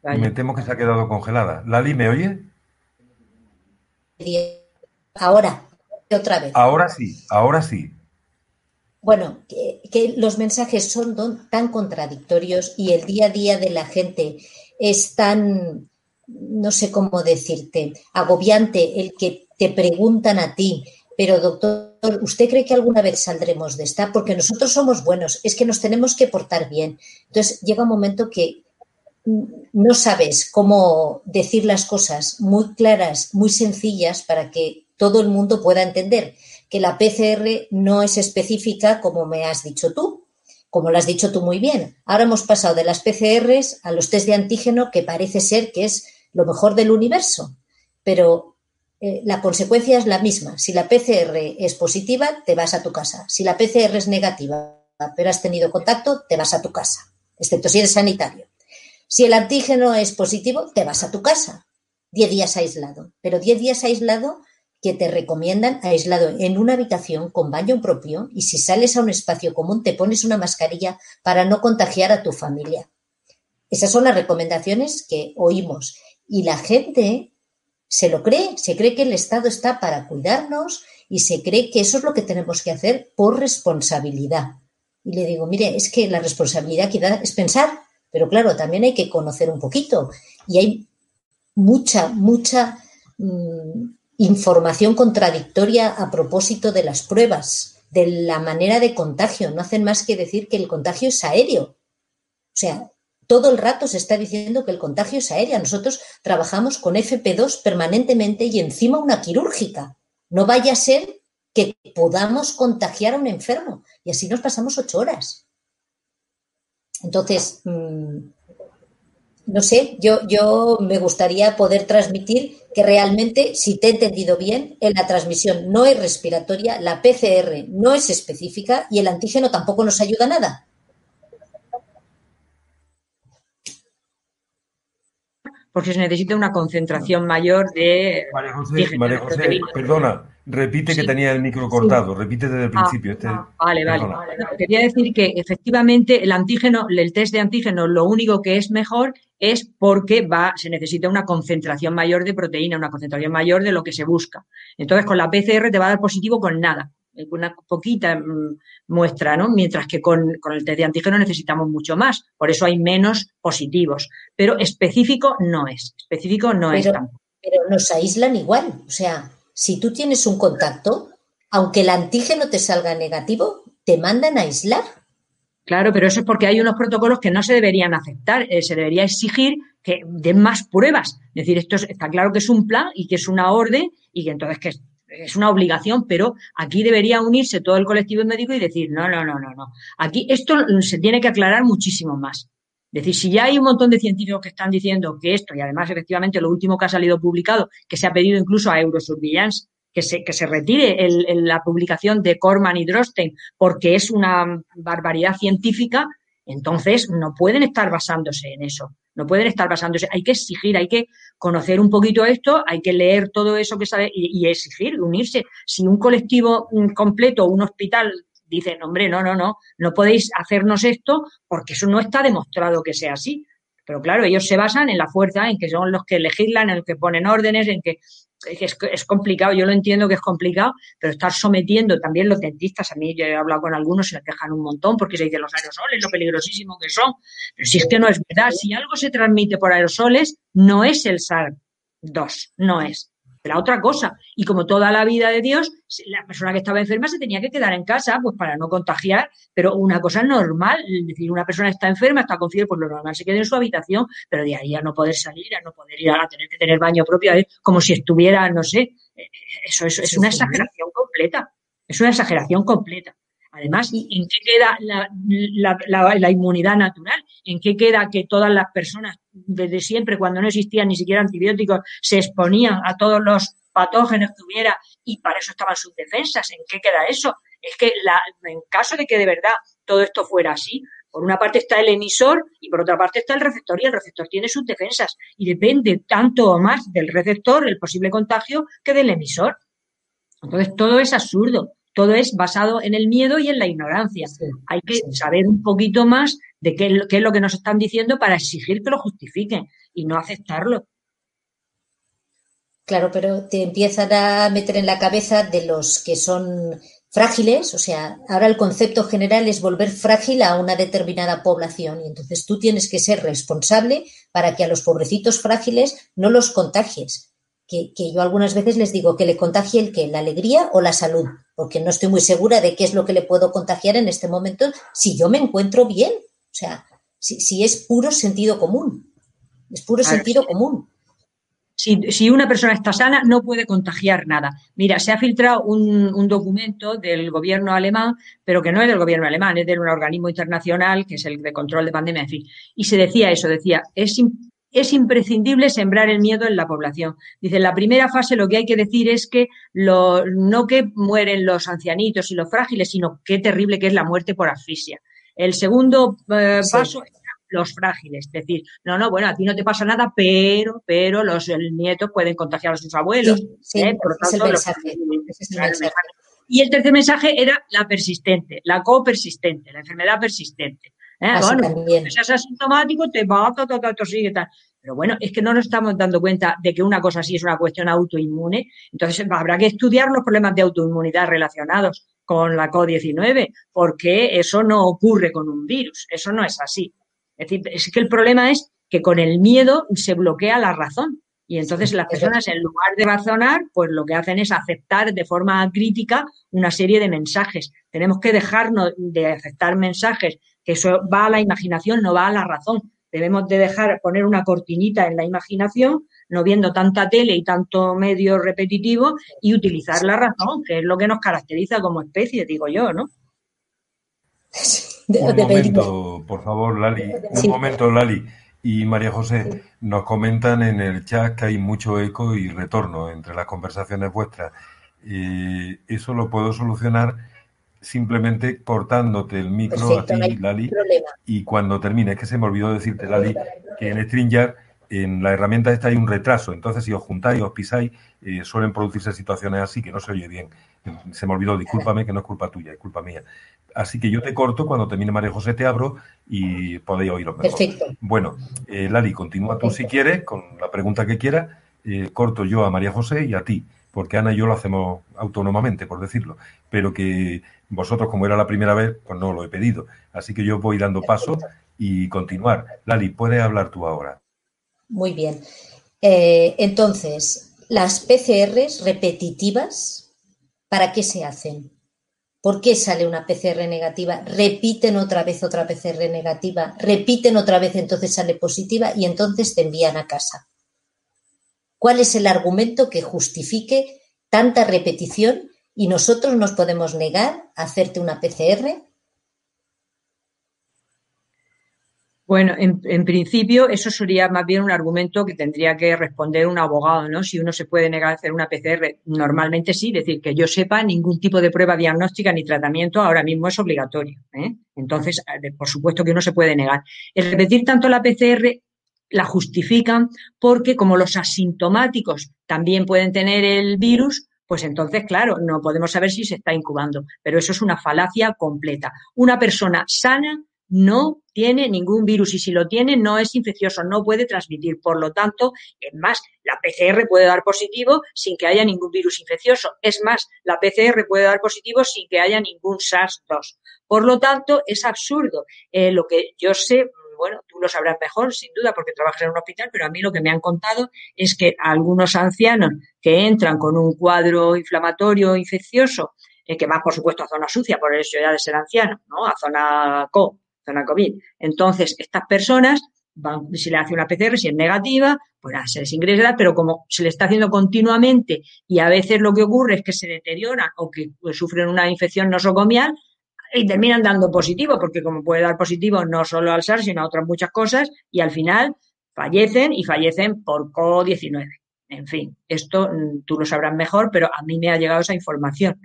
Me temo que se ha quedado congelada. Lali, ¿me oye? Ahora. otra vez. Ahora sí, ahora sí. Bueno, que, los mensajes son tan contradictorios y el día a día de la gente es tan, no sé cómo decirte, agobiante el que te preguntan a ti, pero doctor, ¿usted cree que alguna vez saldremos de esta? Porque nosotros somos buenos, es que nos tenemos que portar bien. Entonces llega un momento que no sabes cómo decir las cosas muy claras, muy sencillas para que todo el mundo pueda entender que la PCR no es específica como me has dicho tú, como lo has dicho tú muy bien. Ahora hemos pasado de las PCRs a los test de antígeno, que parece ser que es lo mejor del universo, pero eh, la consecuencia es la misma. Si la PCR es positiva, te vas a tu casa. Si la PCR es negativa, pero has tenido contacto, te vas a tu casa, excepto si eres sanitario. Si el antígeno es positivo, te vas a tu casa. Diez días aislado. Pero diez días aislado que te recomiendan aislado en una habitación con baño propio y si sales a un espacio común te pones una mascarilla para no contagiar a tu familia. Esas son las recomendaciones que oímos y la gente se lo cree, se cree que el Estado está para cuidarnos y se cree que eso es lo que tenemos que hacer por responsabilidad. Y le digo, mire, es que la responsabilidad que da es pensar, pero claro, también hay que conocer un poquito y hay mucha, mucha mm, información contradictoria a propósito de las pruebas, de la manera de contagio. No hacen más que decir que el contagio es aéreo. O sea, todo el rato se está diciendo que el contagio es aéreo. Nosotros trabajamos con FP2 permanentemente y encima una quirúrgica. No vaya a ser que podamos contagiar a un enfermo y así nos pasamos ocho horas. Entonces, mm, no sé, yo, yo me gustaría poder transmitir que realmente, si te he entendido bien, en la transmisión no es respiratoria, la PCR no es específica y el antígeno tampoco nos ayuda nada. Porque se necesita una concentración mayor de. María José, María José perdona, Repite que tenía el micro cortado, repite desde el ah, principio. Este, ah, vale, vale. Quería decir que efectivamente el antígeno, el test de antígeno, lo único que es mejor es porque va, se necesita una concentración mayor de proteína, una concentración mayor de lo que se busca. Entonces, con la PCR te va a dar positivo con nada, una poquita mm, muestra, ¿no? Mientras que con, el test de antígeno necesitamos mucho más, por eso hay menos positivos. Pero específico no es, específico no es tampoco. Pero nos aíslan igual, o sea, si tú tienes un contacto, aunque el antígeno te salga negativo, te mandan a aislar. Claro, pero eso es porque hay unos protocolos que no se deberían aceptar. Eh, se debería exigir que den más pruebas. Es decir, esto está claro que es un plan y que es una orden y que entonces que es, una obligación, pero aquí debería unirse todo el colectivo médico y decir, no, no, no, no, no. Aquí esto se tiene que aclarar muchísimo más. Es decir, si ya hay un montón de científicos que están diciendo que esto, y además efectivamente lo último que ha salido publicado, que se ha pedido incluso a Eurosurveillance que se, que se retire la publicación de Corman y Drosten porque es una barbaridad científica, entonces no pueden estar basándose en eso. No pueden estar basándose. Hay que exigir, hay que conocer un poquito esto, hay que leer todo eso que sabe y, y exigir, unirse. Si un colectivo completo, un hospital dicen, hombre, no, no, no, no podéis hacernos esto porque eso no está demostrado que sea así. Pero claro, ellos se basan en la fuerza, en que son los que legislan, en los que ponen órdenes, en que es, complicado, yo lo entiendo que es complicado, pero estar sometiendo también los dentistas, a mí yo he hablado con algunos, se quejan un montón porque se dicen los aerosoles, lo peligrosísimo que son, pero si es que no es verdad, si algo se transmite por aerosoles, no es el SARS-2, no es la otra cosa. Y como toda la vida de Dios, la persona que estaba enferma se tenía que quedar en casa, pues para no contagiar, pero una cosa normal, es decir, una persona está enferma, está con fiebre, pues lo normal se queda en su habitación, pero de ahí a no poder salir, a no poder ir a, tener que tener baño propio, como si estuviera, no sé, eh, eso, eso es una exageración completa, es una exageración completa. Además, ¿en qué queda la, inmunidad natural? ¿En qué queda que todas las personas, desde siempre, cuando no existían ni siquiera antibióticos, se exponían a todos los patógenos que hubiera y para eso estaban sus defensas? ¿En qué queda eso? Es que en caso de que de verdad todo esto fuera así, por una parte está el emisor y por otra parte está el receptor y el receptor tiene sus defensas y depende tanto o más del receptor, el posible contagio, que del emisor. Entonces todo es absurdo todo es basado en el miedo y en la ignorancia. Hay que saber un poquito más de qué, es lo que nos están diciendo para exigir que lo justifiquen y no aceptarlo. Claro, pero te empiezan a meter en la cabeza de los que son frágiles, o sea, ahora el concepto general es volver frágil a una determinada población y entonces tú tienes que ser responsable para que a los pobrecitos frágiles no los contagies. Que, yo algunas veces les digo que le contagie el que, la alegría o la salud, porque no estoy muy segura de qué es lo que le puedo contagiar en este momento si yo me encuentro bien. O sea, si, es puro sentido común. Es puro sentido común. Si, una persona está sana, no puede contagiar nada. Mira, se ha filtrado un, documento del gobierno alemán, pero que no es del gobierno alemán, es de un organismo internacional que es el de control de pandemia, en fin. Y se decía eso, decía, es, es imprescindible sembrar el miedo en la población. Dice, en la primera fase lo que hay que decir es que lo, no que mueren los ancianitos y los frágiles, sino qué terrible que es la muerte por asfixia. El segundo eh, paso los frágiles. Es decir, no, no, bueno, a ti no te pasa nada, pero, pero los nietos pueden contagiar a sus abuelos. Y el tercer mensaje era la persistente, la copersistente, la enfermedad persistente. ¿Eh? Bueno, si seas asintomático, te va, todo, todo, sigue, tal. Pero bueno, es que no nos estamos dando cuenta de que una cosa así es una cuestión autoinmune. Entonces habrá que estudiar los problemas de autoinmunidad relacionados con la COVID-19, porque eso no ocurre con un virus, eso no es así. Es decir, es que el problema es que con el miedo se bloquea la razón. Y entonces las personas, en lugar de razonar, pues lo que hacen es aceptar de forma crítica una serie de mensajes. Tenemos que dejarnos de aceptar mensajes, que eso va a la imaginación, no va a la razón. Debemos de dejar poner una cortinita en la imaginación, no viendo tanta tele y tanto medio repetitivo, y utilizar la razón, que es lo que nos caracteriza como especie, digo yo, ¿no? un momento, por favor, Lali. Un momento, Lali. Y María José, nos comentan en el chat que hay mucho eco y retorno entre las conversaciones vuestras. eso lo puedo solucionar simplemente cortándote el micro a ti, Lali. Y cuando termine, es que se me olvidó decirte, Lali, que en StreamYard, en la herramienta esta hay un retraso. Entonces, si os juntáis, os pisáis, eh, suelen producirse situaciones así que no se oye bien. Se me olvidó, discúlpame, que no es culpa tuya, es culpa mía. Así que yo te corto, cuando termine María José te abro y podéis oírlo mejor. Perfecto. Bueno, eh, Lali, continúa tú si quieres con la pregunta que quieras. Eh, corto yo a María José y a ti, porque Ana y yo lo hacemos autónomamente, por decirlo, pero que vosotros, como era la primera vez, pues no lo he pedido. Así que yo voy dando paso y continuar. Lali, puedes hablar tú ahora. Muy bien. Eh, entonces, las PCRs repetitivas, ¿para qué se hacen? ¿Por qué sale una PCR negativa? Repiten otra vez otra PCR negativa, repiten otra vez, entonces sale positiva y entonces te envían a casa. ¿Cuál es el argumento que justifique tanta repetición y nosotros nos podemos negar a hacerte una PCR Bueno, en, principio eso sería más bien un argumento que tendría que responder un abogado, ¿no? Si uno se puede negar a hacer una PCR, normalmente sí, decir que yo sepa, ningún tipo de prueba diagnóstica ni tratamiento ahora mismo es obligatorio. ¿eh? Entonces, por supuesto que uno se puede negar. El repetir tanto la PCR la justifican porque como los asintomáticos también pueden tener el virus, pues entonces, claro, no podemos saber si se está incubando, pero eso es una falacia completa. Una persona sana no tiene ningún virus y si lo tiene no es infeccioso, no puede transmitir. Por lo tanto, es más, la PCR puede dar positivo sin que haya ningún virus infeccioso. Es más, la PCR puede dar positivo sin que haya ningún SARS-2. Por lo tanto, es absurdo. Eh, lo que yo sé, bueno, tú lo sabrás mejor, sin duda, porque trabajas en un hospital, pero a mí lo que me han contado es que algunos ancianos que entran con un cuadro inflamatorio infeccioso, eh, que más, por supuesto, a zona sucia, por eso ya de ser anciano, ¿no? A zona CO, zona COVID. Entonces, estas personas van, si le hace una PCR, si es negativa, pues se les ingresa, pero como se le está haciendo continuamente y a veces lo que ocurre es que se deterioran o que pues, sufren una infección nosocomial y terminan dando positivo, porque como puede dar positivo no solo al SARS, sino a otras muchas cosas, y al final fallecen y fallecen por COVID-19. En fin, esto mm, tú lo sabrás mejor, pero a mí me ha llegado esa información.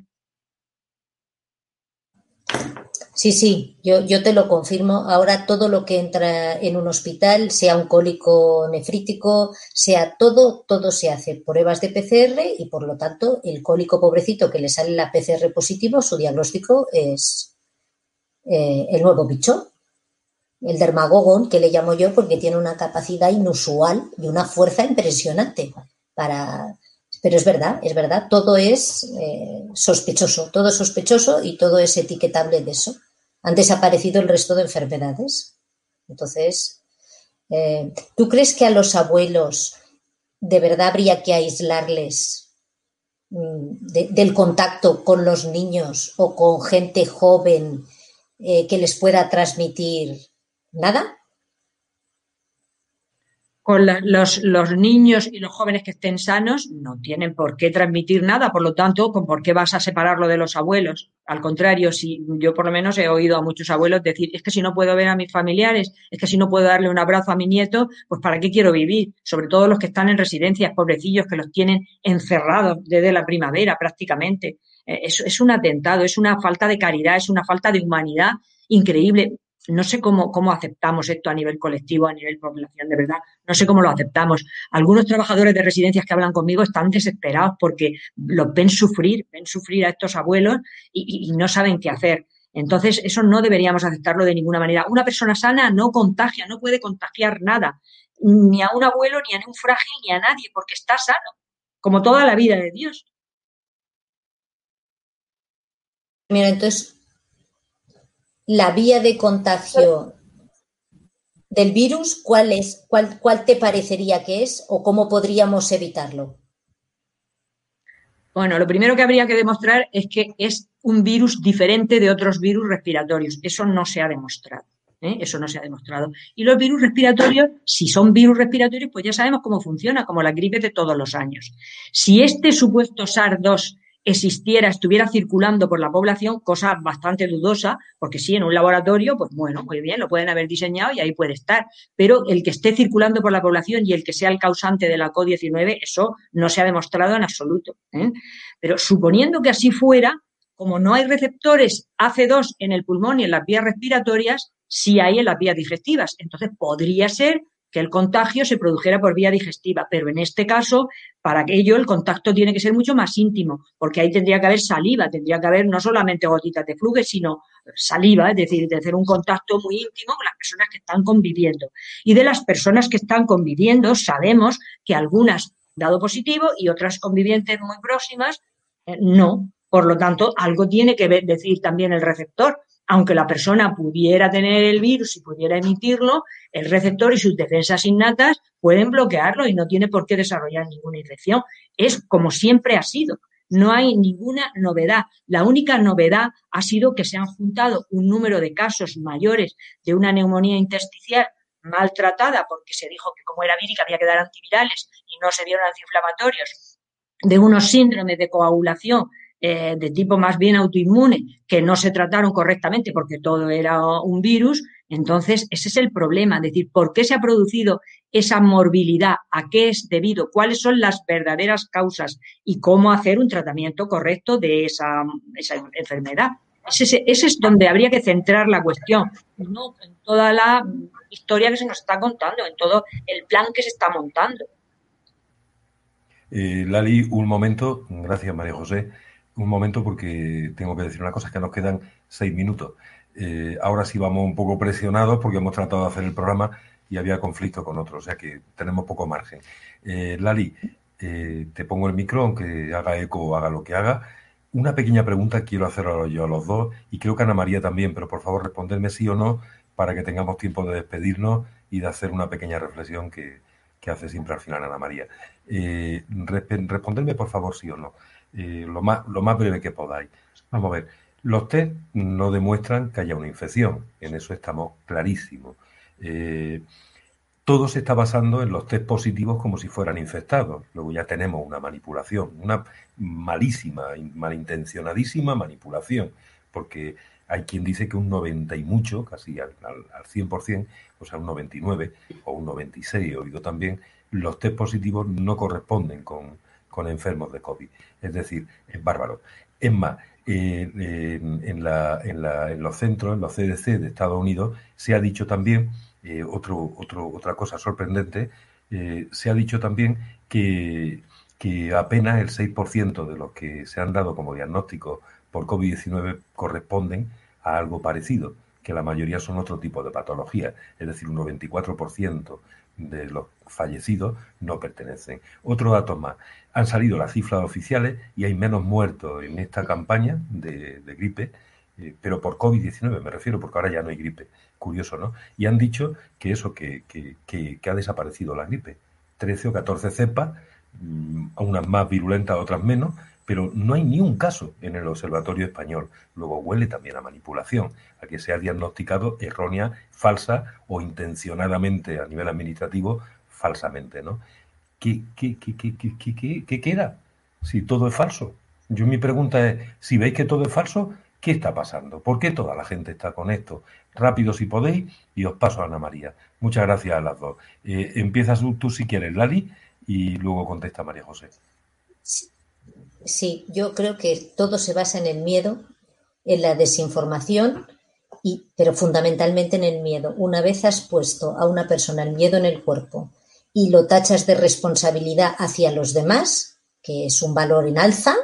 Sí, sí, yo, yo te lo confirmo. Ahora todo lo que entra en un hospital, sea un cólico nefrítico, sea todo, todo se hace pruebas de PCR y por lo tanto el cólico pobrecito que le sale la PCR positivo, su diagnóstico es eh, el nuevo bicho, el dermagogon, que le llamo yo porque tiene una capacidad inusual y una fuerza impresionante para, Pero es verdad, es verdad, todo es eh, sospechoso, todo es sospechoso y todo es etiquetable de eso. Han desaparecido el resto de enfermedades. Entonces, eh, ¿tú crees que a los abuelos de verdad habría que aislarles mm, del contacto con los niños o con gente joven eh, que les pueda transmitir nada? con los, los, niños y los jóvenes que estén sanos no tienen por qué transmitir nada, por lo tanto, ¿con por qué vas a separarlo de los abuelos? Al contrario, si yo por lo menos he oído a muchos abuelos decir, es que si no puedo ver a mis familiares, es que si no puedo darle un abrazo a mi nieto, pues ¿para qué quiero vivir? Sobre todo los que están en residencias, pobrecillos, que los tienen encerrados desde la primavera prácticamente. Eh, es, un atentado, es una falta de caridad, es una falta de humanidad increíble no sé cómo, cómo aceptamos esto a nivel colectivo, a nivel población, de verdad, no sé cómo lo aceptamos. Algunos trabajadores de residencias que hablan conmigo están desesperados porque los ven sufrir, ven sufrir a estos abuelos y, no saben qué hacer. Entonces, eso no deberíamos aceptarlo de ninguna manera. Una persona sana no contagia, no puede contagiar nada, ni a un abuelo, ni a un frágil, ni a nadie, porque está sano, como toda la vida de Dios. Mira, entonces, la vía de contagio del virus, ¿cuál es? ¿Cuál, cuál te parecería que es o cómo podríamos evitarlo? Bueno, lo primero que habría que demostrar es que es un virus diferente de otros virus respiratorios. Eso no se ha demostrado. ¿eh? Eso no se ha demostrado. Y los virus respiratorios, si son virus respiratorios, pues ya sabemos cómo funciona, como la gripe de todos los años. Si este supuesto SARS-2 existiera, estuviera circulando por la población, cosa bastante dudosa, porque sí, en un laboratorio, pues bueno, muy bien, lo pueden haber diseñado y ahí puede estar, pero el que esté circulando por la población y el que sea el causante de la COVID-19, eso no se ha demostrado en absoluto. ¿eh? Pero suponiendo que así fuera, como no hay receptores AC2 en el pulmón y en las vías respiratorias, sí hay en las vías digestivas. Entonces podría ser que el contagio se produjera por vía digestiva, pero en este caso, para ello el contacto tiene que ser mucho más íntimo, porque ahí tendría que haber saliva, tendría que haber no solamente gotitas de flujo, sino saliva, es decir, de hacer un contacto muy íntimo con las personas que están conviviendo. Y de las personas que están conviviendo, sabemos que algunas dado positivo y otras convivientes muy próximas eh, no. Por lo tanto, algo tiene que decir también el receptor aunque la persona pudiera tener el virus y pudiera emitirlo, el receptor y sus defensas innatas pueden bloquearlo y no tiene por qué desarrollar ninguna infección. Es como siempre ha sido. No hay ninguna novedad. La única novedad ha sido que se han juntado un número de casos mayores de una neumonía intersticial maltratada porque se dijo que como era vírica había que dar antivirales y no se dieron antiinflamatorios, de unos síndromes de coagulación eh, de tipo más bien autoinmune que no se trataron correctamente porque todo era un virus, entonces ese es el problema, es decir, ¿por qué se ha producido esa morbilidad? ¿A qué es debido? ¿Cuáles son las verdaderas causas? ¿Y cómo hacer un tratamiento correcto de esa, enfermedad? Ese, ese, es donde habría que centrar la cuestión, no en toda la historia que se nos está contando, en todo el plan que se está montando. Eh, Lali, un momento, gracias María José un momento porque tengo que decir una cosa, es que nos quedan seis minutos. Eh, ahora sí vamos un poco presionados porque hemos tratado de hacer el programa y había conflicto con otros, o sea que tenemos poco margen. Eh, Lali, eh, te pongo el micro, aunque haga eco o haga lo que haga. Una pequeña pregunta quiero hacer yo a los dos y creo que Ana María también, pero por favor responderme sí o no para que tengamos tiempo de despedirnos y de hacer una pequeña reflexión que, que hace siempre al final Ana María. responderme por favor sí o no lo, más, lo más breve que podáis. Vamos a ver, los test no demuestran que haya una infección, en eso estamos clarísimos. Eh, todo se está basando en los test positivos como si fueran infectados. Luego ya tenemos una manipulación, una malísima, malintencionadísima manipulación, porque hay quien dice que un 90 y mucho, casi al, al, 100%, o sea, un 99 o un 96, he oído también, los test positivos no corresponden con, con enfermos de COVID. Es decir, es bárbaro. Es más, eh, en, los centros, en los CDC de Estados Unidos, se ha dicho también, eh, otro, otra cosa sorprendente, eh, se ha dicho también que, que apenas el 6% de los que se han dado como diagnóstico por COVID-19 corresponden a algo parecido, que la mayoría son otro tipo de patologías, es decir, un 94% de los fallecidos no pertenecen. Otro dato más. Han salido las cifras oficiales y hay menos muertos en esta campaña de, gripe, eh, pero por COVID-19 me refiero, porque ahora ya no hay gripe. Curioso, ¿no? Y han dicho que eso, que, que, ha desaparecido la gripe. 13 o 14 cepas, mm, unas más virulentas, otras menos, pero no hay ni un caso en el Observatorio Español. Luego huele también a manipulación, a que se ha diagnosticado errónea, falsa o intencionadamente a nivel administrativo falsamente, ¿no? ¿Qué, queda si todo es falso? Yo mi pregunta es, si veis que todo es falso, ¿qué está pasando? ¿Por qué toda la gente está con esto? Rápido si podéis y os paso a Ana María. Muchas gracias a las dos. Eh, empiezas tú, si quieres, Lali, y luego contesta María José. Sí, yo creo que todo se basa en el miedo, en la desinformación, y, pero fundamentalmente en el miedo. Una vez has puesto a una persona el miedo en el cuerpo y lo tachas de responsabilidad hacia los demás, que es un valor en alza,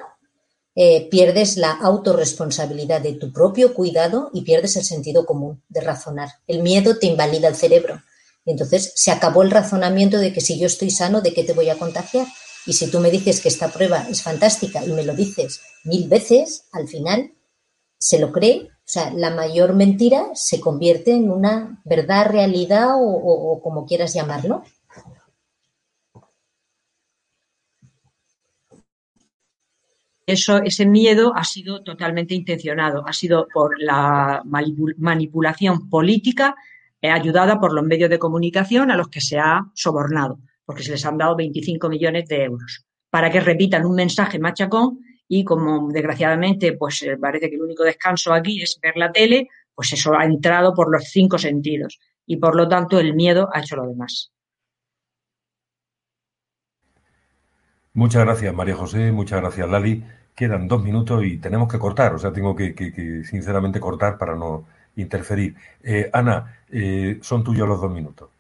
eh, pierdes la autorresponsabilidad de tu propio cuidado y pierdes el sentido común de razonar. El miedo te invalida el cerebro. entonces se acabó el razonamiento de que si yo estoy sano, ¿de qué te voy a contagiar? Y si tú me dices que esta prueba es fantástica y me lo dices mil veces, al final se lo cree. O sea, la mayor mentira se convierte en una verdad, realidad o, como quieras llamarlo. Eso, ese miedo ha sido totalmente intencionado, ha sido por la manipulación política eh, ayudada por los medios de comunicación a los que se ha sobornado porque se les han dado 25 millones de euros, para que repitan un mensaje machacón y como desgraciadamente pues eh, parece que el único descanso aquí es ver la tele, pues eso ha entrado por los cinco sentidos y por lo tanto el miedo ha hecho lo demás. Muchas gracias María José, muchas gracias Lali. Quedan dos minutos y tenemos que cortar, o sea, tengo que, sinceramente cortar para no interferir. Eh, Ana, eh, son tuyos los dos minutos.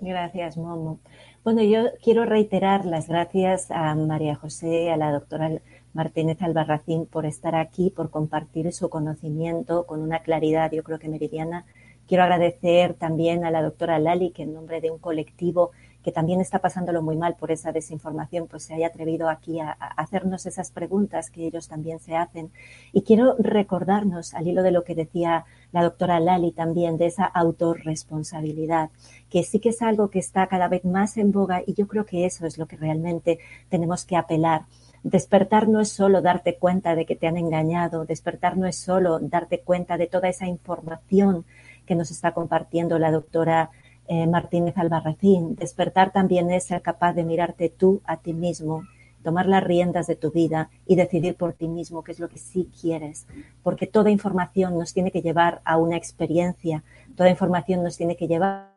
Gracias, Momo. Bueno, yo quiero reiterar las gracias a María José, a la doctora Martínez Albarracín por estar aquí, por compartir su conocimiento con una claridad, yo creo que meridiana. Quiero agradecer también a la doctora Lali, que en nombre de un colectivo que también está pasándolo muy mal por esa desinformación, pues se haya atrevido aquí a, hacernos esas preguntas que ellos también se hacen. Y quiero recordarnos, al hilo de lo que decía la doctora Lali también, de esa autorresponsabilidad, que sí que es algo que está cada vez más en boga y yo creo que eso es lo que realmente tenemos que apelar. Despertar no es solo darte cuenta de que te han engañado, despertar no es solo darte cuenta de toda esa información que nos está compartiendo la doctora eh, Martínez Albarracín. Despertar también es ser capaz de mirarte tú a ti mismo, tomar las riendas de tu vida y decidir por ti mismo qué es lo que sí quieres. Porque toda información nos tiene que llevar a una experiencia, toda información nos tiene que llevar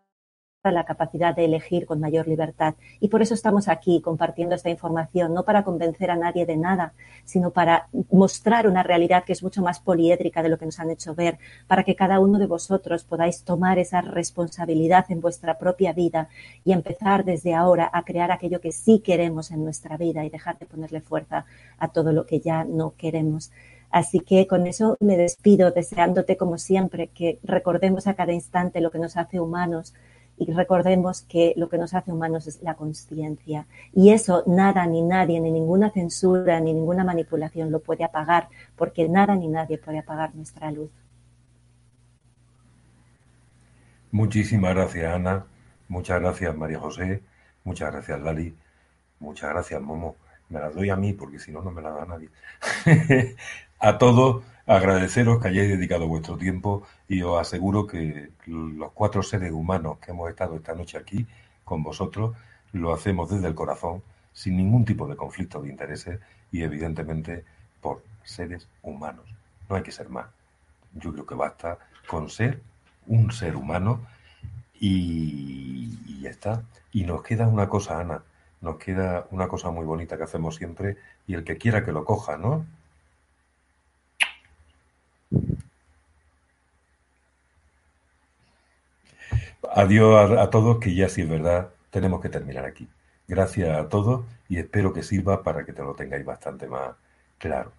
la capacidad de elegir con mayor libertad. Y por eso estamos aquí compartiendo esta información, no para convencer a nadie de nada, sino para mostrar una realidad que es mucho más poliédrica de lo que nos han hecho ver, para que cada uno de vosotros podáis tomar esa responsabilidad en vuestra propia vida y empezar desde ahora a crear aquello que sí queremos en nuestra vida y dejar de ponerle fuerza a todo lo que ya no queremos. Así que con eso me despido, deseándote como siempre que recordemos a cada instante lo que nos hace humanos, y recordemos que lo que nos hace humanos es la conciencia. Y eso nada ni nadie, ni ninguna censura, ni ninguna manipulación lo puede apagar, porque nada ni nadie puede apagar nuestra luz. Muchísimas gracias, Ana. Muchas gracias, María José. Muchas gracias, Lali. Muchas gracias, Momo. Me la doy a mí, porque si no, no me la da nadie. a todos agradeceros que hayáis dedicado vuestro tiempo y os aseguro que los cuatro seres humanos que hemos estado esta noche aquí con vosotros lo hacemos desde el corazón, sin ningún tipo de conflicto de intereses y evidentemente por seres humanos. No hay que ser más. Yo creo que basta con ser un ser humano y, ya está. Y nos queda una cosa, Ana, nos queda una cosa muy bonita que hacemos siempre y el que quiera que lo coja, ¿no? Adiós a, todos, que ya si es verdad, tenemos que terminar aquí. Gracias a todos y espero que sirva para que te lo tengáis bastante más claro.